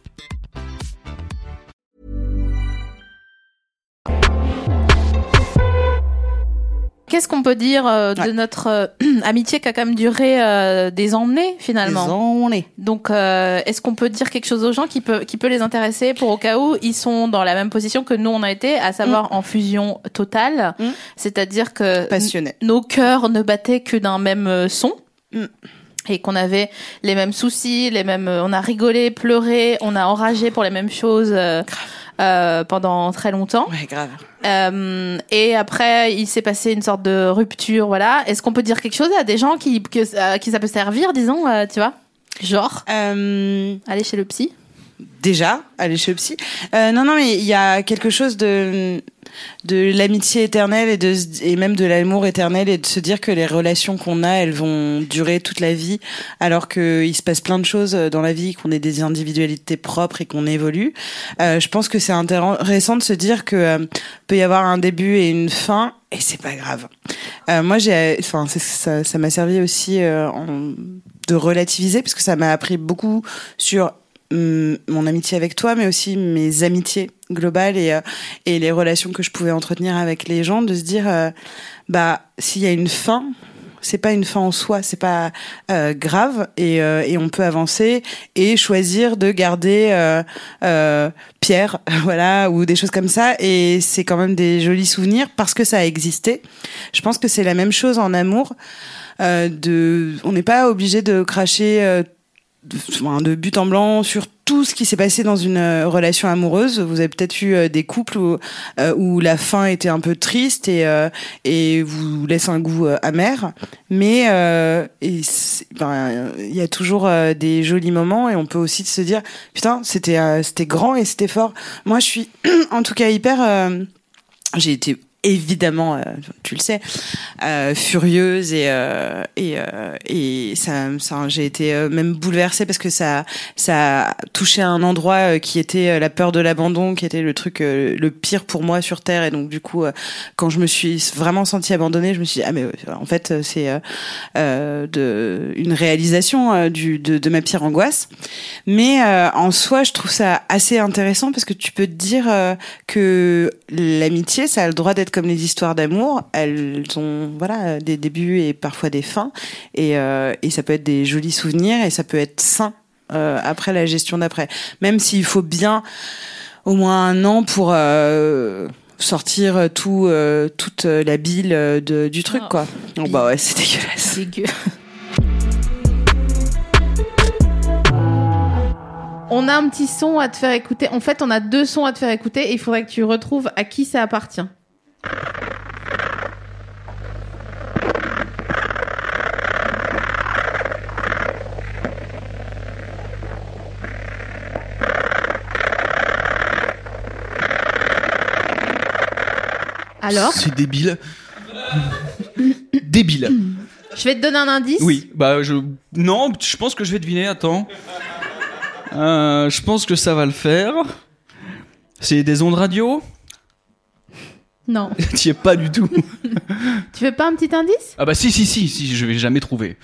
Qu'est-ce qu'on peut dire euh, de notre euh, *clears throat* amitié qui a quand même duré euh, des années finalement? Des années. Donc, est-ce qu'on peut dire quelque chose aux gens qui peut, qui peut les intéresser pour au cas où ils sont dans la même position que nous on a été, à savoir en fusion totale, c'est-à-dire que nos cœurs ne battaient que d'un même son. Et qu'on avait les mêmes soucis, les mêmes, on a rigolé, pleuré, on a enragé pour les mêmes choses euh, euh, pendant très longtemps. Ouais, grave. Euh, et après, il s'est passé une sorte de rupture, voilà. Est-ce qu'on peut dire quelque chose à des gens qui, que, à qui ça peut servir, disons, euh, tu vois? Genre, aller chez le psy? Déjà, aller chez le psy. Euh, non, non, mais il y a quelque chose de de l'amitié éternelle et de et même de l'amour éternel et de se dire que les relations qu'on a, elles vont durer toute la vie, alors que il se passe plein de choses dans la vie, qu'on ait des individualités propres et qu'on évolue. Euh, je pense que c'est intéressant de se dire que euh, peut y avoir un début et une fin et c'est pas grave. Euh, moi, j'ai, enfin, ça, m'a servi aussi euh, en- de relativiser parce que ça m'a appris beaucoup sur mon amitié avec toi, mais aussi mes amitiés globales et, euh, et les relations que je pouvais entretenir avec les gens, de se dire, euh, bah, s'il y a une fin, c'est pas une fin en soi, c'est pas euh, grave et, euh, et on peut avancer et choisir de garder euh, Pierre, *laughs* voilà, ou des choses comme ça et c'est quand même des jolis souvenirs parce que ça a existé. Je pense que c'est la même chose en amour. De, on n'est pas obligé de cracher de, de but en blanc sur tout ce qui s'est passé dans une euh, relation amoureuse. Vous avez peut-être eu euh, des couples où, euh, où la fin était un peu triste et, et vous laisse un goût amer. Mais ben, il y a toujours des jolis moments et on peut aussi se dire putain c'était c'était grand et c'était fort. Moi je suis *clears throat* en tout cas hyper. j'ai été évidemment, euh, tu le sais, euh, furieuse et euh, et et ça, j'ai été même bouleversée parce que ça ça a touché un endroit qui était la peur de l'abandon, qui était le truc le pire pour moi sur terre et donc du coup quand je me suis vraiment sentie abandonnée, je me suis dit ah mais en fait c'est une réalisation de, de ma pire angoisse. Mais en soi, je trouve ça assez intéressant parce que tu peux te dire que l'amitié, ça a le droit d'être comme les histoires d'amour. Elles ont voilà des débuts et parfois des fins, et, euh, et ça peut être des jolis souvenirs et ça peut être sain euh, après la gestion d'après. Même s'il faut bien au moins un an pour euh, sortir tout euh, toute la bile de, du truc quoi. Oh, bah ouais, c'est dégueulasse. Dégueu. On a un petit son à te faire écouter. En fait, on a deux sons à te faire écouter et il faudrait que tu retrouves à qui ça appartient. Alors C'est débile. débile. Je vais te donner un indice. Oui, bah je. Non, je pense que je vais deviner, attends. Euh, je pense que ça va le faire. C'est des ondes radio? Non. *laughs* T'y es pas du tout. Tu veux pas un petit indice? Ah bah si, si, si, si, je vais jamais trouver.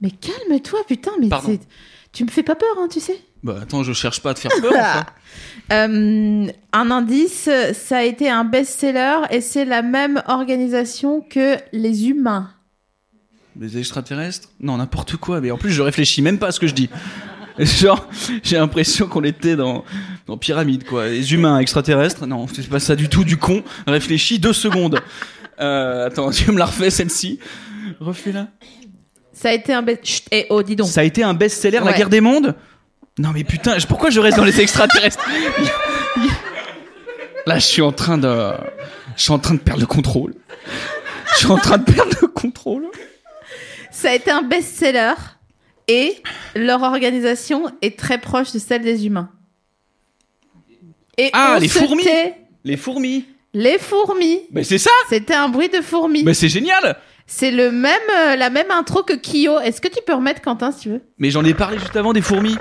Mais calme-toi, putain, mais Pardon. c'est- tu me fais pas peur, hein, tu sais. Bah attends, je cherche pas à te faire *laughs* peur. enfin. Euh, un indice, ça a été un best-seller et c'est la même organisation que les humains. Les extraterrestres? Non, n'importe quoi. Mais en plus, je réfléchis même pas à ce que je dis. *laughs* Genre, j'ai l'impression qu'on était dans, dans Pyramide, quoi. Les humains extraterrestres? Non, c'est pas ça du tout, du con. Réfléchis deux secondes. Euh, attends, tu me la refais, celle-ci Refais-la. Ça a été un best... Chut, eh, oh, dis donc. Ça a été un best-seller, La guerre des mondes? Non, mais putain, pourquoi je reste dans les extraterrestres Là, je suis en train de. Je suis en train de perdre le contrôle. Je suis en train de perdre le contrôle. Ça a été un best-seller et leur organisation est très proche de celle des humains. Et Ah, les fourmis tait. Les fourmis Les fourmis. Mais c'est ça C'était un bruit de fourmis. Mais c'est génial C'est le même, euh, la même intro que Kyo. Est-ce que tu peux remettre Quentin si tu veux? Mais j'en ai parlé juste avant des fourmis.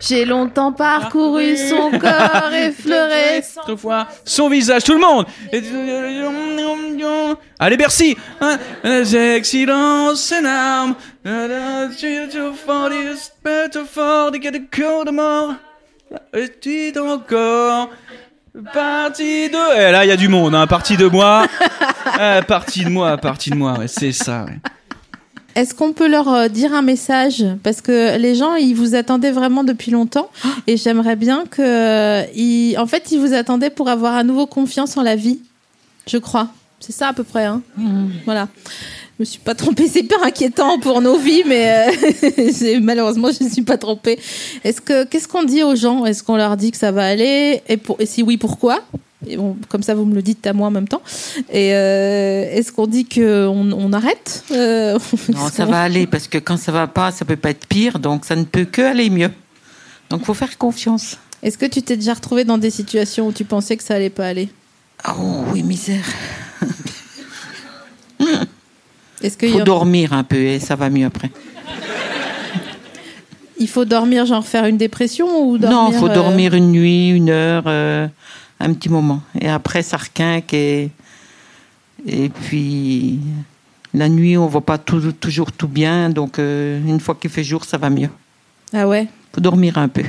J'ai longtemps parcouru son corps *laughs* effleuré. Autrefois, son visage, tout le monde Allez, Bercy hein? Excellence et armes fort de mort encore Partie de... Eh, là, il y a du monde, hein. Partie de moi. *laughs* Eh, partie de moi, partie de moi, ouais, c'est ça, ouais. Est-ce qu'on peut leur euh, dire un message? Parce que les gens, ils vous attendaient vraiment depuis longtemps. Et j'aimerais bien que. euh, ils- En fait, ils vous attendaient pour avoir à nouveau confiance en la vie. Je crois. C'est ça à peu près. Hein Voilà. Je me suis pas trompée. C'est hyper inquiétant pour nos vies, mais euh, *laughs* c'est- malheureusement, je ne suis pas trompée. Est-ce que qu'est-ce qu'on dit aux gens? Est-ce qu'on leur dit que ça va aller? Et, pour- et si oui, pourquoi? Et bon, comme ça, vous me le dites à moi en même temps. Et euh, est-ce qu'on dit qu'on on arrête Euh, *laughs* Non, ça va aller parce que quand ça va pas, ça peut pas être pire, donc ça ne peut que aller mieux. Donc faut faire confiance. Est-ce que tu t'es déjà retrouvé dans des situations où tu pensais que ça allait pas aller? Oh oui, misère. *laughs* Est-ce qu'il y Faut a- dormir un peu et ça va mieux après. il faut dormir, genre faire une dépression ou dormir non, faut euh, dormir une nuit, une heure, un petit moment. Et après, ça requinque et, et puis la nuit, on voit pas tout- toujours tout bien. Donc, euh, une fois qu'il fait jour, ça va mieux. Ah ouais? Faut dormir un peu.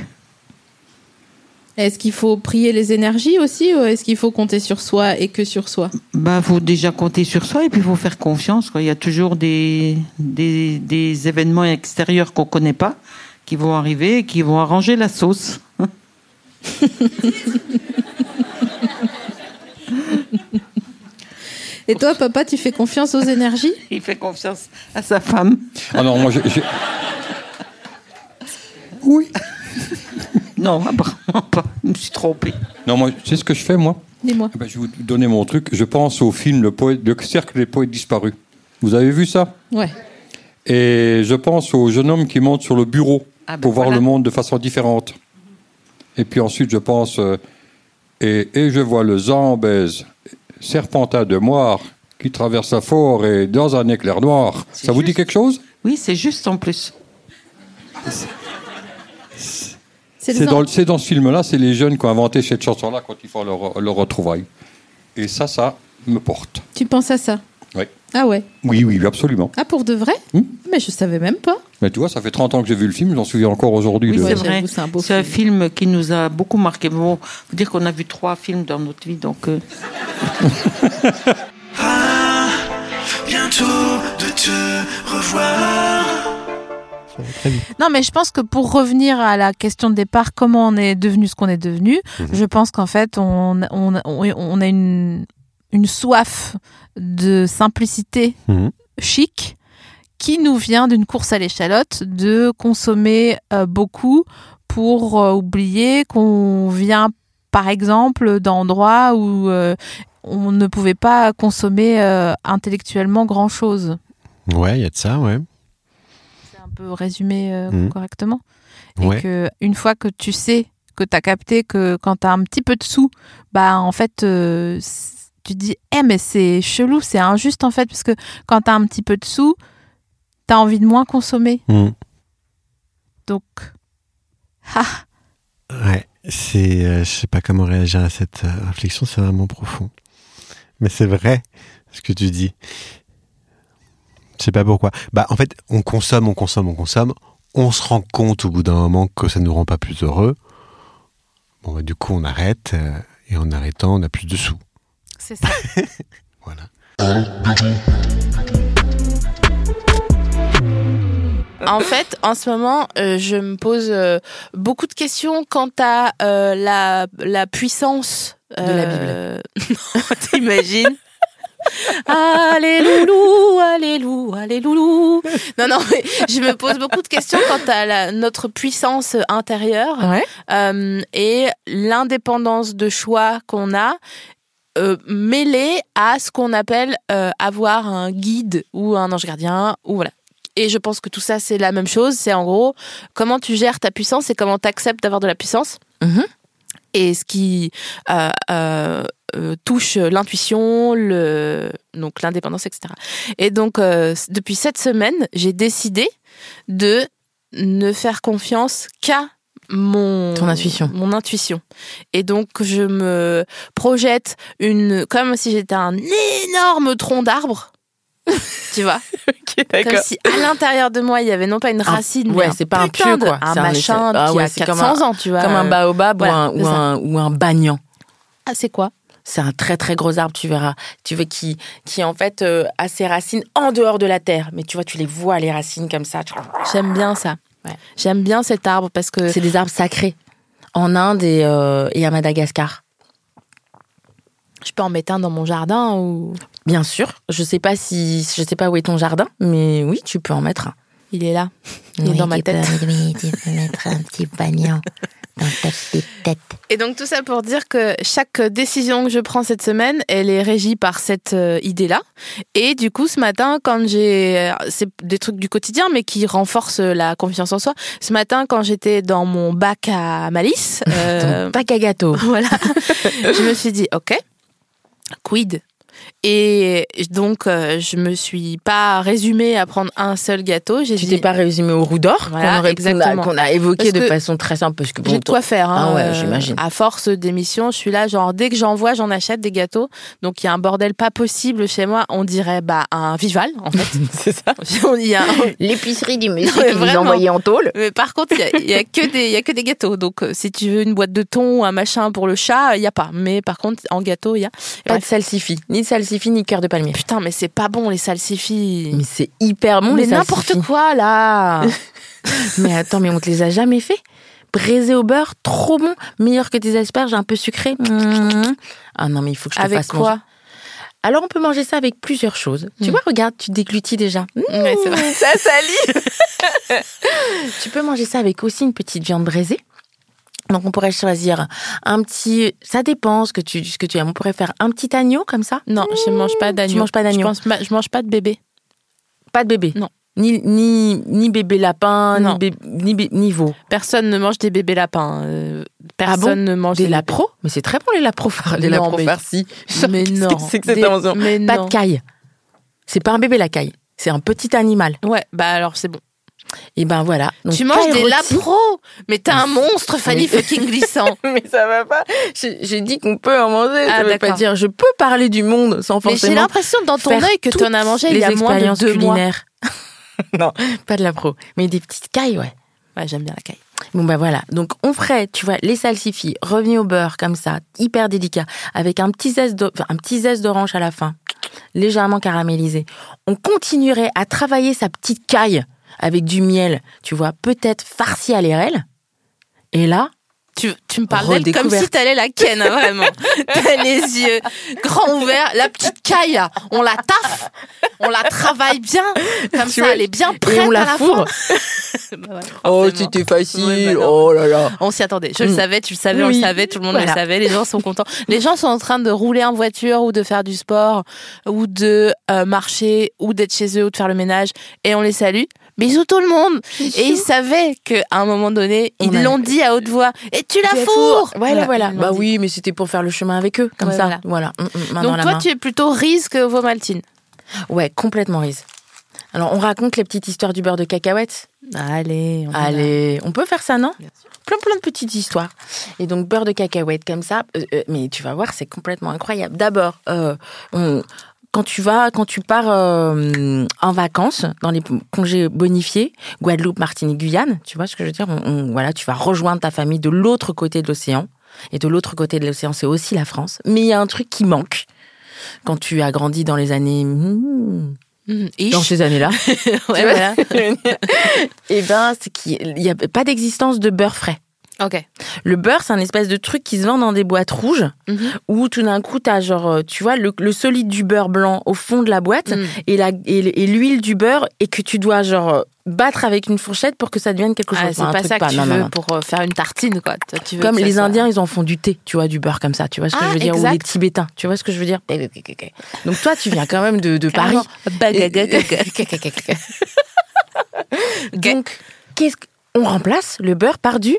Est-ce qu'il faut prier les énergies aussi ou est-ce qu'il faut compter sur soi et que sur soi? Bah, faut déjà compter sur soi et puis faut faire confiance. Quoi. Il y a toujours des, des, des événements extérieurs qu'on connaît pas qui vont arriver et qui vont arranger la sauce. *laughs* Et toi, papa, tu fais confiance aux énergies? Il fait confiance à sa femme. Ah non, moi, je, je- *laughs* Non, apparemment pas. Je me suis trompé. non, moi, tu sais ce que je fais, moi? Dis-moi. Eh ben, Je vais vous donner mon truc. Je pense au film Le, poète, le cercle des poètes disparus. Vous avez vu ça? Ouais. Et je pense au jeune homme qui monte sur le bureau Ah ben pour voir le monde de façon différente. Et puis ensuite, je pense euh, et, et je vois le Zambèze, serpentin de moire, qui traverse la forêt dans un éclair noir. Ça vous dit quelque chose? Oui, c'est juste en plus. C'est C'est dans, le- c'est dans ce film-là, c'est les jeunes qui ont inventé cette chanson-là quand ils font leur, leur retrouvaille. Et ça, ça me porte. Tu penses à ça? Ah ouais. Oui, oui, absolument. Ah pour de vrai Hmm. Mais je savais même pas. Mais tu vois, ça fait 30 ans que j'ai vu le film, j'en souviens encore aujourd'hui. Oui, de- c'est vrai. C'est un film qui nous a beaucoup marqué. Bon, faut dire qu'on a vu trois films dans notre vie, donc. euh, *laughs* Bientôt de te revoir. Non, mais je pense que pour revenir à la question de départ, comment on est devenu ce qu'on est devenu, je pense qu'en fait, on, on, on, on a une, une soif de simplicité chic qui nous vient d'une course à l'échalote, de consommer euh, beaucoup pour euh, oublier qu'on vient, par exemple, d'endroits où euh, on ne pouvait pas consommer intellectuellement grand-chose. Ouais, il y a de ça, ouais. un peu résumé Mhm. correctement. Et que une fois que tu sais que tu as capté que quand tu as un petit peu de sous, bah en fait tu te dis "Eh mais c'est chelou, c'est injuste en fait parce que quand tu as un petit peu de sous, tu as envie de moins consommer." Mhm. Donc *laughs* ah, Ouais, c'est, euh, je sais pas comment réagir à cette euh, réflexion, c'est vraiment profond. Mais c'est vrai ce que tu dis. Je sais pas pourquoi. Bah, en fait, on consomme, on consomme, on consomme. On se rend compte au bout d'un moment que ça nous rend pas plus heureux. Bon, bah, du coup, on arrête. euh, et en arrêtant, on a plus de sous. C'est ça. *laughs* En fait, en ce moment, euh, je me pose euh, beaucoup de questions quant à euh, la, la puissance De la euh, *laughs* non, T'imagines? *laughs* Allez loulou, allez loulou, allez loulou. Non, non, mais je me pose beaucoup de questions quant à la- notre puissance intérieure euh, et l'indépendance de choix qu'on a euh, mêlée à ce qu'on appelle euh, avoir un guide ou un ange gardien ou voilà. Et je pense que tout ça c'est la même chose. C'est en gros comment tu gères ta puissance et comment tu acceptes d'avoir de la puissance. Et ce qui euh, touche l'intuition, le donc l'indépendance, etc. Et donc depuis cette semaine, j'ai décidé de ne faire confiance qu'à mon Ton intuition. mon intuition. Et donc je me projette une comme si j'étais un énorme tronc d'arbre. tu vois? *laughs* Comme si à l'intérieur de moi il y avait non pas une racine, mais ouais, un c'est pas un pieu, de- quoi. un un machin Ah qui ouais, a c'est 400 comme un- ans, tu vois. Comme un baobab ou, Voilà, un, ou, un, ou un bagnan. Ah, c'est quoi? C'est un très très gros arbre, tu verras. Tu veux qui, qui en fait euh, a ses racines en dehors de la terre. Mais tu vois, tu les vois les racines comme ça. J'aime bien ça. J'aime bien cet arbre parce que c'est des arbres sacrés en Inde et, euh, et à Madagascar. Je peux en mettre un dans mon jardin ou? Bien sûr. Je sais pas si je sais pas où est ton jardin, mais oui, tu peux en mettre un. Il est là. Il est dans ma tête. oui, tu peux mettre un petit bagnan *laughs* dans ta petite tête. Et donc tout ça pour dire que chaque décision que je prends cette semaine, elle est régie par cette euh, idée-là. Et du coup, ce matin, quand j'ai, c'est des trucs du quotidien, mais qui renforcent la confiance en soi. Ce matin, quand j'étais dans mon bac à malice, *laughs* euh, bac à gâteau, *laughs* voilà, je me suis dit, ok, quid. Et donc, euh, je me suis pas résumée à prendre un seul gâteau. J'ai Tu dit- t'es pas résumé au roux d'or Voilà, qu'on a, évoqué Parce de façon très simple parce que bon, J'ai de quoi faire. Hein, Ah ouais, euh, j'imagine. À force d'émissions, je suis là, genre, dès que j'en vois, j'en achète des gâteaux. Donc, il y a un bordel pas possible chez moi. On dirait, bah, un Vival, en fait. *laughs* C'est ça. *laughs* Il y a *laughs* L'épicerie du monsieur qui nous envoyait en tôle. Mais par contre, il y a, y a que des, y a que des gâteaux. Donc, euh, si tu veux une boîte de thon ou un machin pour le chat, il y a pas. Mais par contre, en gâteau, il y a. Pas de salsifis, ni de salsifis, ni cœur de palmier. Putain, mais c'est pas bon les salsifis. Mais c'est hyper bon Mais les n'importe salsifis. quoi là. *laughs* mais attends, mais on te les a jamais fait? Braisé au beurre, trop bon, meilleur que des asperges, un peu sucré. Mmh. Ah non, mais il faut que je te Avec fasse quoi? manger. Alors on peut manger ça avec plusieurs choses. Tu vois, regarde, tu déglutis déjà. Mmh, Ouais. *laughs* Ça salit. *laughs* tu peux manger ça avec aussi une petite viande braisée. Donc on pourrait choisir un petit, ça dépend ce que tu ce que tu aimes. On pourrait faire un petit agneau comme ça. Non, je mange pas d'agneau. Tu manges pas d'agneau. Je, pense je mange pas de bébé. Pas de bébé. Non. Ni ni ni bébé lapin, Non. ni bé- ni bé- ni veau. Personne ne mange des bébés lapins. euh, personne Ah bon? ne mange Des des lapros? Mais c'est très bon les lapros les Non, lapros mais- farcis. *laughs* Mais non. que c'est que mais Pas non. de caille. C'est pas un bébé la caille. C'est un petit animal. Ouais, bah alors c'est bon. Et ben voilà. Donc, tu manges des lapros Mais t'es un *laughs* monstre, Fanny Mais- fucking glissant. *laughs* Mais ça va pas. J'ai dit qu'on peut en manger. Ah, ça veut pas dire je peux parler du monde sans Mais forcément. j'ai l'impression dans ton œil que toutes t'en as mangé il y a moins de expériences deux mois. culinaires. *laughs* non, pas de la pro, mais des petites cailles, ouais. Ouais, j'aime bien la caille. Bon bah voilà, donc on ferait, tu vois, les salsifis revenus au beurre comme ça, hyper délicat, avec un petit zeste, d'o- enfin, un petit zeste d'orange à la fin, légèrement caramélisé. On continuerait à travailler sa petite caille avec du miel, tu vois, peut-être farci à l'érel. Et là, Tu, tu me parles d'elle comme si t'allais la ken, hein, vraiment. *laughs* T'as les yeux grands ouverts. La petite caille, là, on la taffe, on la travaille bien. Comme Tu ça, vois, elle est bien et prête on la à la fourre. *laughs* Bah ouais, oh c'était facile, bah oh là là. On s'y attendait. Je le Mm. savais, tu le savais, on le savait, tout le monde le savait. Les gens sont contents. Les gens sont en train de rouler en voiture ou de faire du sport ou de euh, marcher ou d'être chez eux ou de faire le ménage et on les salue. Bisous tout le monde. Et ils savaient qu'à un moment donné, On ils l'ont dit à haute voix. Et tu la fourres. Voilà, voilà. Bah dit. oui, mais c'était pour faire le chemin avec eux, comme Ouais, ça. voilà. Voilà. Mm, mm, Donc toi, main. tu es plutôt Riz que Vomaltine. Ouais, complètement Riz. Alors, on raconte les petites histoires du beurre de cacahuète Allez, on Allez, on peut faire ça, non Plein, plein de petites histoires. Et donc, beurre de cacahuète comme ça. euh, euh, mais tu vas voir, c'est complètement incroyable. D'abord, euh, on- quand tu vas, quand tu pars euh, en vacances dans les congés bonifiés, Guadeloupe, Martinique, Guyane, tu vois ce que je veux dire? On- on- Voilà, tu vas rejoindre ta famille de l'autre côté de l'océan. Et de l'autre côté de l'océan, c'est aussi la France. Mais il y a un truc qui manque quand tu as grandi dans les années. hmm, dans ces années-là. *laughs* Tu vois? voilà. *laughs* Et ben, c'est qu'il n'y a pas d'existence de beurre frais. Ok. Le beurre, c'est un espèce de truc qui se vend dans des boîtes rouges, Mhm. où tout d'un coup, t'as genre, euh, tu vois, le, le solide du beurre blanc au fond de la boîte Mhm. et la et, l'huile du beurre et que tu dois genre battre avec une fourchette pour que ça devienne quelque chose. Ah, c'est Enfin, pas ça que tu non, veux non. pour euh, faire une tartine, quoi. Tu veux Comme les soit- Indiens, ils en font du thé, tu vois, du beurre comme ça. Tu vois ce que Ah, je veux dire Ou exact. les Tibétains, tu vois ce que je veux dire Donc toi, tu viens quand même de, de Paris. Donc, qu'est-ce qu'on remplace le beurre par du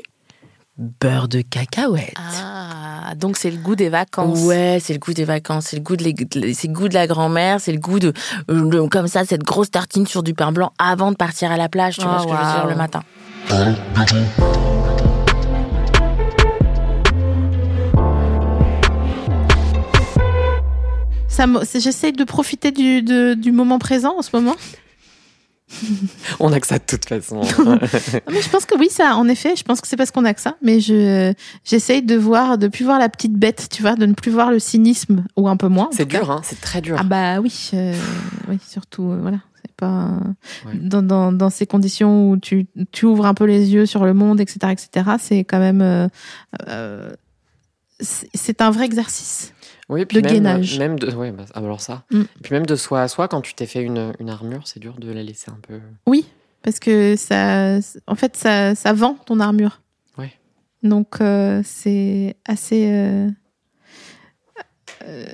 beurre de cacahuète. Ah, donc c'est le goût des vacances. Ouais, c'est le goût des vacances, c'est le goût de, les- c'est le goût de la grand-mère, c'est le goût de, euh, de- comme ça cette grosse tartine sur du pain blanc avant de partir à la plage, tu vois Oh, ce que je veux dire le matin. J'essaye de profiter du, de- du moment présent en ce moment. *laughs* On a que ça de toute façon. Non, *laughs* mais je pense que oui, ça, en effet, je pense que c'est parce qu'on a que ça. Mais je, j'essaye de voir, de plus voir la petite bête, tu vois, de ne plus voir le cynisme, ou un peu moins. c'est dur, hein, c'est très dur. Ah bah oui, euh, oui, surtout, euh, voilà. C'est pas dans, dans, dans ces conditions où tu, tu ouvres un peu les yeux sur le monde, etc., etc. C'est quand même, euh, c'est un vrai exercice. Oui, puis de même, gainage. même de, ouais, bah, alors ça. Mm. Et puis même de soi à soi, quand tu t'es fait une, une armure, c'est dur de la laisser un peu. Oui, parce que ça, en fait, ça, ça vend ton armure. Ouais. Donc euh, c'est assez. euh, euh,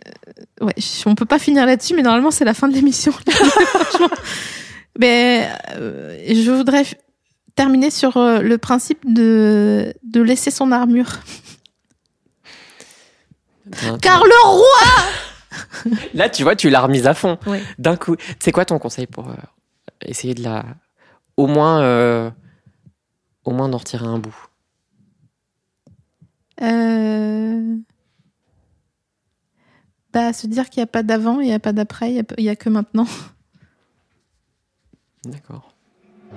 ouais, on peut pas finir là-dessus, mais normalement c'est la fin de l'émission. *laughs* Mais euh, je voudrais terminer sur euh, le principe de de laisser son armure. Car le roi. *laughs* Là, tu vois, tu l'as remise à fond. Ouais. D'un coup. C'est quoi ton conseil pour euh, essayer de la. Au moins. euh, Au moins d'en retirer un bout? Euh, Bah, se dire qu'il n'y a pas d'avant, il n'y a pas d'après, il y a- il n'y a, que maintenant. D'accord.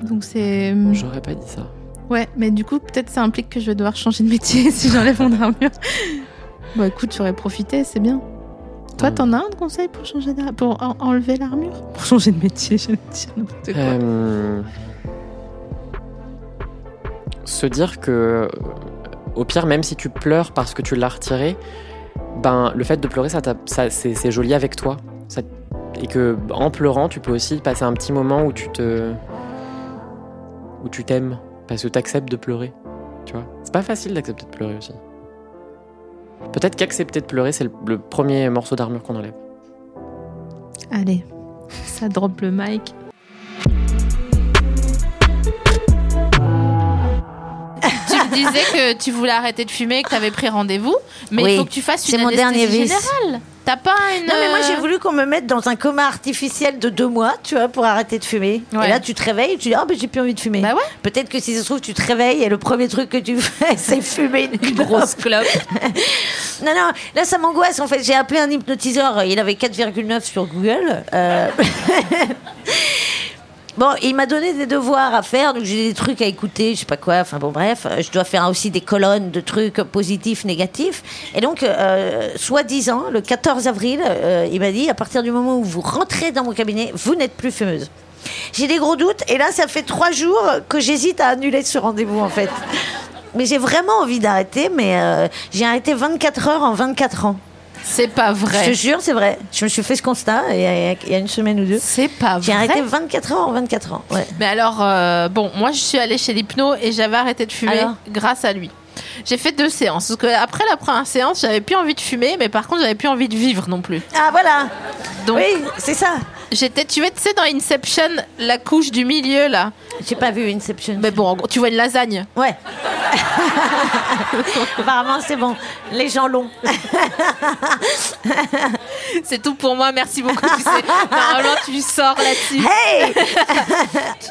Donc c'est. J'aurais pas dit ça. Ouais, mais du coup, peut-être ça implique que je vais devoir changer de métier *laughs* si j'enlève mon armure. Bon, écoute, j'aurais profité, c'est bien. Toi, t'en as un de conseil pour changer d'ar- pour en- enlever l'armure? *laughs* Pour changer de métier, j'allais dire n'importe quoi. Euh, Se dire que, euh, au pire, même si tu pleures parce que tu l'as retiré, ben, le fait de pleurer, ça, t'a- ça, c'est, c'est joli avec toi. Ça- et que, en pleurant, tu peux aussi passer un petit moment où tu te. où tu t'aimes. Parce que tu acceptes de pleurer. Tu vois C'est pas facile d'accepter de pleurer aussi. Peut-être qu'accepter de pleurer, c'est le, le premier morceau d'armure qu'on enlève. Allez, *laughs* ça drop le mic. Tu me disais que tu voulais arrêter de fumer, que tu avais pris rendez-vous, mais Oui, il faut que tu fasses c'est une mon dernier anesthésie générale. T'as pas une. Non, mais moi j'ai euh, voulu qu'on me mette dans un coma artificiel de deux mois, tu vois, pour arrêter de fumer. Ouais. Et là, tu te réveilles et tu dis, ah, ben j'ai plus envie de fumer. Bah ouais. Peut-être que si ça se trouve, tu te réveilles et le premier truc que tu *laughs* fais, c'est fumer une, grosse clope. *laughs* non, non, là ça m'angoisse en fait. J'ai appelé un hypnotiseur, il avait 4,9 sur Google. Euh, *laughs* Bon, il m'a donné des devoirs à faire, donc j'ai des trucs à écouter, je sais pas quoi, enfin bon bref, euh, je dois faire aussi des colonnes de trucs positifs, négatifs. Et donc, euh, soi-disant, le 14 avril, euh, il m'a dit, à partir du moment où vous rentrez dans mon cabinet, vous n'êtes plus fumeuse. J'ai des gros doutes, et là, ça fait trois jours que j'hésite à annuler ce rendez-vous en fait. Mais j'ai vraiment envie d'arrêter, mais j'ai arrêté 24 heures en 24 ans. C'est pas vrai. Je te jure, c'est vrai. Je me suis fait ce constat il y a, il y a une semaine ou deux. C'est pas J'ai vrai. arrêté 24 heures en 24 ans. Ouais. Mais alors, euh, bon, moi je suis allée chez l'hypno et j'avais arrêté de fumer Alors grâce à lui. J'ai fait deux séances. Parce que après la première séance, j'avais plus envie de fumer, mais par contre, j'avais plus envie de vivre non plus. Ah voilà. Donc, oui, c'est ça. J'étais, tu vois, tu sais, dans Inception, la couche du milieu là. J'ai pas vu Inception. Mais bon, en gros, tu vois une lasagne. Ouais. *laughs* Apparemment, c'est bon. Les gens longs. *laughs* C'est tout pour moi, merci beaucoup. Tu sais, normalement, tu sors là-dessus. Hey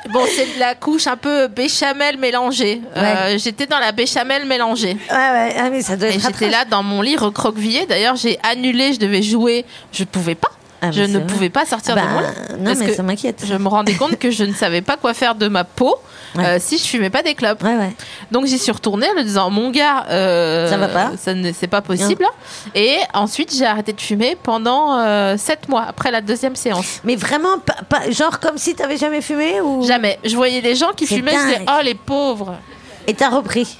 *laughs* bon, c'est de la couche un peu béchamel mélangée. Euh, j'étais dans la béchamel mélangée. Ouais, ouais. Ah, mais ça doit Et être j'étais atroce. là dans mon lit recroquevillée. D'ailleurs, j'ai annulé, je devais jouer. Je pouvais pas. Ah, je bah, ne pouvais pas sortir Bah, de mon lit. non, parce mais que ça m'inquiète. Je me rendais compte que je ne savais pas quoi faire de ma peau euh, si je fumais pas des clopes. Donc j'y suis retournée en me disant mon gars, euh, Ça va pas ça ne c'est pas possible. Et ensuite j'ai arrêté de fumer pendant 7 mois après la deuxième séance. Mais vraiment, pas, pas- genre comme si t'avais jamais fumé ou? Jamais. Je voyais des gens qui fumaient, je disais oh les pauvres. Et t'as repris?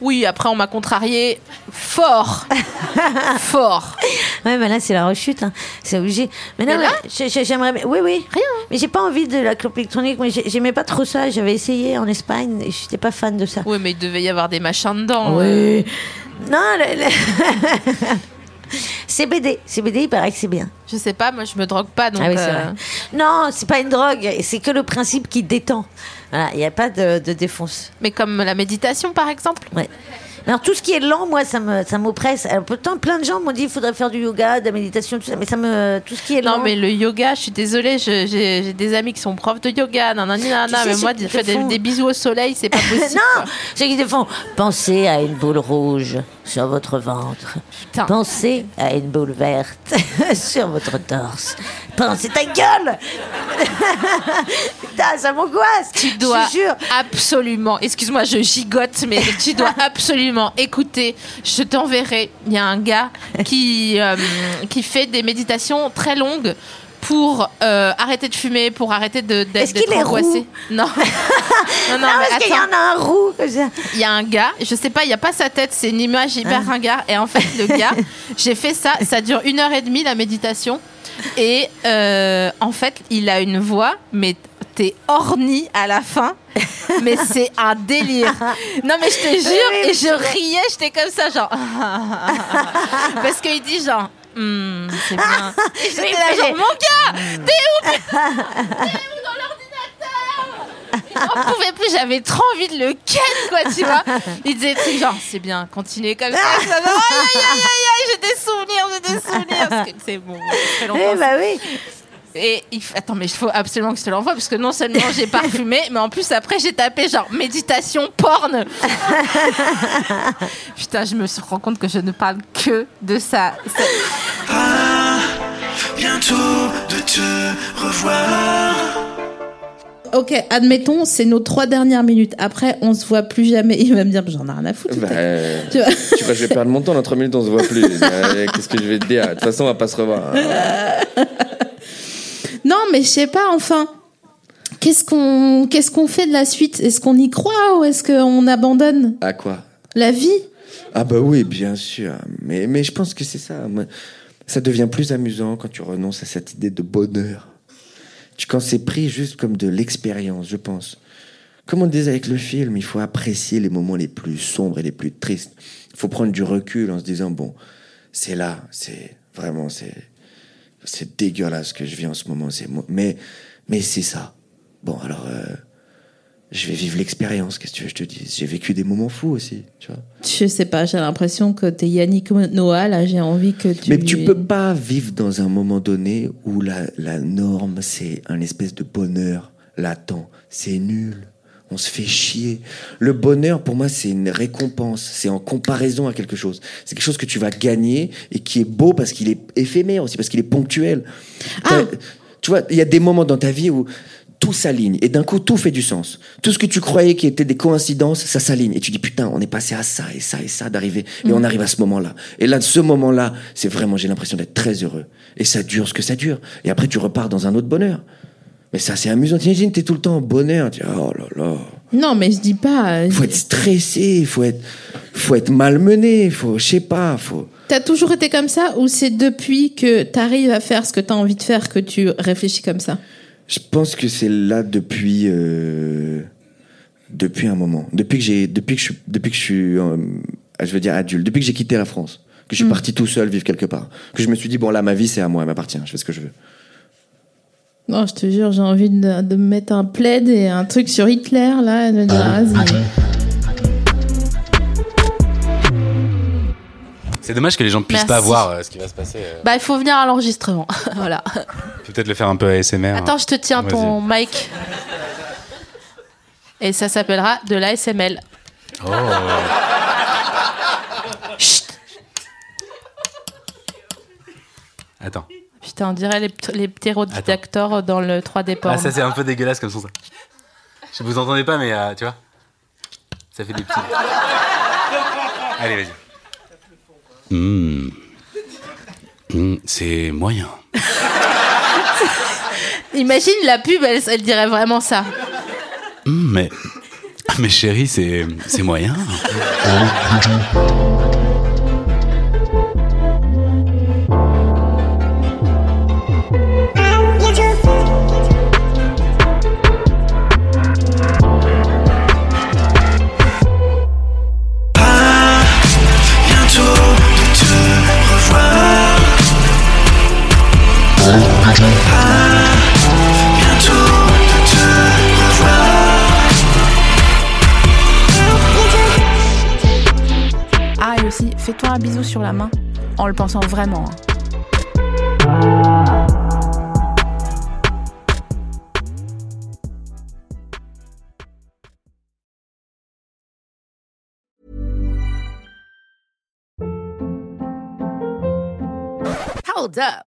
Oui, après on m'a contrarié fort, *laughs* fort. Ouais, mais là, c'est la rechute. hein. C'est obligé. Mais non, Mais là mais j'ai- j'ai- j'aimerais. bien- Oui, oui. Rien. Mais j'ai pas envie de la clope électronique. Moi, j'ai- j'aimais pas trop ça. J'avais essayé en Espagne et j'étais pas fan de ça. Oui, mais il devait y avoir des machins dedans. Oui. Non, le- le- *laughs* CBD. CBD, il paraît que c'est bien. Je sais pas, moi je me drogue pas donc. ah oui, euh. Non, c'est pas une drogue. C'est que le principe qui détend. Voilà, il n'y a pas de, de défonce. Mais comme la méditation, par exemple Ouais. Alors, tout ce qui est lent, moi, ça me, ça m'oppresse. Pourtant, plein de gens m'ont dit qu'il faudrait faire du yoga, de la méditation, tout ça. Mais ça me, tout ce qui est lent. Non, mais le yoga, je suis désolée, j'ai des amis qui sont profs de yoga, nanana, Tu sais, mais moi, des, font- des bisous au soleil, c'est pas *laughs* possible. non, ceux qui te font pensez à une boule rouge sur votre ventre. Pensez à une boule verte *laughs* sur votre torse. Pensez ta gueule *laughs* Putain, ça m'angoisse Tu dois Je jure. absolument, excuse-moi, je gigote, mais tu dois absolument écouter. Je t'enverrai. Il y a un gars qui, euh, qui fait des méditations très longues pour euh, arrêter de fumer, pour arrêter de- d'être Est-ce qu'il d'être est angoissé. roux *laughs* Non. non, non, Non, mais parce qu'il y en a un roux. Il y a un gars, je sais pas, il y a pas sa tête, c'est une image hyper Ah. ringard. Et en fait, le gars, *laughs* j'ai fait ça, ça dure une heure et demie la méditation. Et euh, en fait, il a une voix, mais t'es orni à la fin. *laughs* Mais c'est un délire. Non, mais je te jure, et je riais, j'étais comme ça, genre. *laughs* Parce qu'il dit genre. Hmm, c'est bien. J'étais là, genre, mon gars, t'es où? *laughs* T'es où dans l'ordinateur J'en pouvais plus, j'avais trop envie de le ken, quoi, tu vois. Il disait des trucs genre, c'est bien, continuez comme ça. ça va. Aïe, aïe, aïe, aïe, j'ai des souvenirs, j'ai des souvenirs. C'est bon, ça fait longtemps. Eh bah oui. Et il f- attends, mais il faut absolument que je te l'envoie parce que non seulement j'ai parfumé, mais en plus après j'ai tapé genre méditation porn. *laughs* Putain, je me suis rends compte que je ne parle que de ça. Ça- Ah, bientôt de te revoir. Ok, admettons, c'est nos trois dernières minutes. Après, on se voit plus jamais. Il va me dire, j'en ai rien à foutre. Bah, Tu vois tu vois, je vais perdre mon temps dans 3 minutes, on se voit plus. *laughs* Euh, Qu'est-ce que je vais te dire? De toute façon, on va pas se revoir. *laughs* Non, mais je sais pas, enfin. Qu'est-ce qu'on qu'est-ce qu'on fait de la suite? Est-ce qu'on y croit ou est-ce qu'on abandonne? À quoi? La vie? Ah bah oui, bien sûr. Mais, mais je pense que c'est ça. Ça devient plus amusant quand tu renonces à cette idée de bonheur. Tu, quand c'est pris juste comme de l'expérience, je pense. Comme on disait avec le film, il faut apprécier les moments les plus sombres et les plus tristes. Il faut prendre du recul en se disant, bon, c'est là, c'est vraiment, c'est, c'est dégueulasse ce que je vis en ce moment. C'est, mais, mais c'est ça. Bon, alors, euh, je vais vivre l'expérience, qu'est-ce que tu veux que je te dise? J'ai vécu des moments fous aussi, tu vois. Je sais pas, j'ai l'impression que t'es Yannick Noah, là, j'ai envie que tu. Mais tu peux pas vivre dans un moment donné où la, la norme, c'est un espèce de bonheur latent. C'est nul. On se fait chier. Le bonheur, pour moi, c'est une récompense. C'est en comparaison à quelque chose. C'est quelque chose que tu vas gagner et qui est beau parce qu'il est éphémère aussi, parce qu'il est ponctuel. T'as- Tu vois, il y a des moments dans ta vie où tout s'aligne et d'un coup tout fait du sens. Tout ce que tu croyais qui était des coïncidences, ça s'aligne et tu dis putain, on est passé à ça et ça et ça d'arriver et on arrive à ce moment-là. Et là, ce moment-là, c'est vraiment, j'ai l'impression d'être très heureux. Et ça dure ce que ça dure. Et après, tu repars dans un autre bonheur. Mais ça, c'est amusant. T'imagines, t'es tout le temps en bonheur. Tu dis, oh là là. Non, mais je dis pas. euh, Faut être stressé, faut être, faut être malmené, faut, je sais pas, faut. T'as toujours été comme ça ou c'est depuis que t'arrives à faire ce que t'as envie de faire que tu réfléchis comme ça? Je pense que c'est là depuis euh, depuis un moment. Depuis que j'ai depuis que je suis depuis que je suis euh, je veux dire adulte, depuis que j'ai quitté la France, que je suis Mm. parti tout seul vivre quelque part, que je me suis dit bon là ma vie c'est à moi, elle m'appartient, je fais ce que je veux. Non, je te jure, j'ai envie de, de me mettre un plaid et un truc sur Hitler, là, et de me dire, vas-y. C'est dommage que les gens puissent Merci. pas voir euh, ce qui va se passer. euh. Bah, il faut venir à l'enregistrement. *laughs* voilà. Tu peux peut-être le faire un peu ASMR. Attends, je te tiens ton mic. Et ça s'appellera de l'ASML. Oh. Attends. On dirait les, pt- les ptérodactors dans le 3D porn. Ah, ça c'est un peu dégueulasse comme son ça. Je vous entendez pas, mais euh, tu vois, ça fait des petits. *laughs* Allez, vas-y. Mmh. Mmh, c'est moyen. *laughs* Imagine la pub, elle, elle dirait vraiment ça. Mmh, mais, mais chérie, c'est, c'est moyen. *laughs* en le pensant vraiment. hein. Hold up.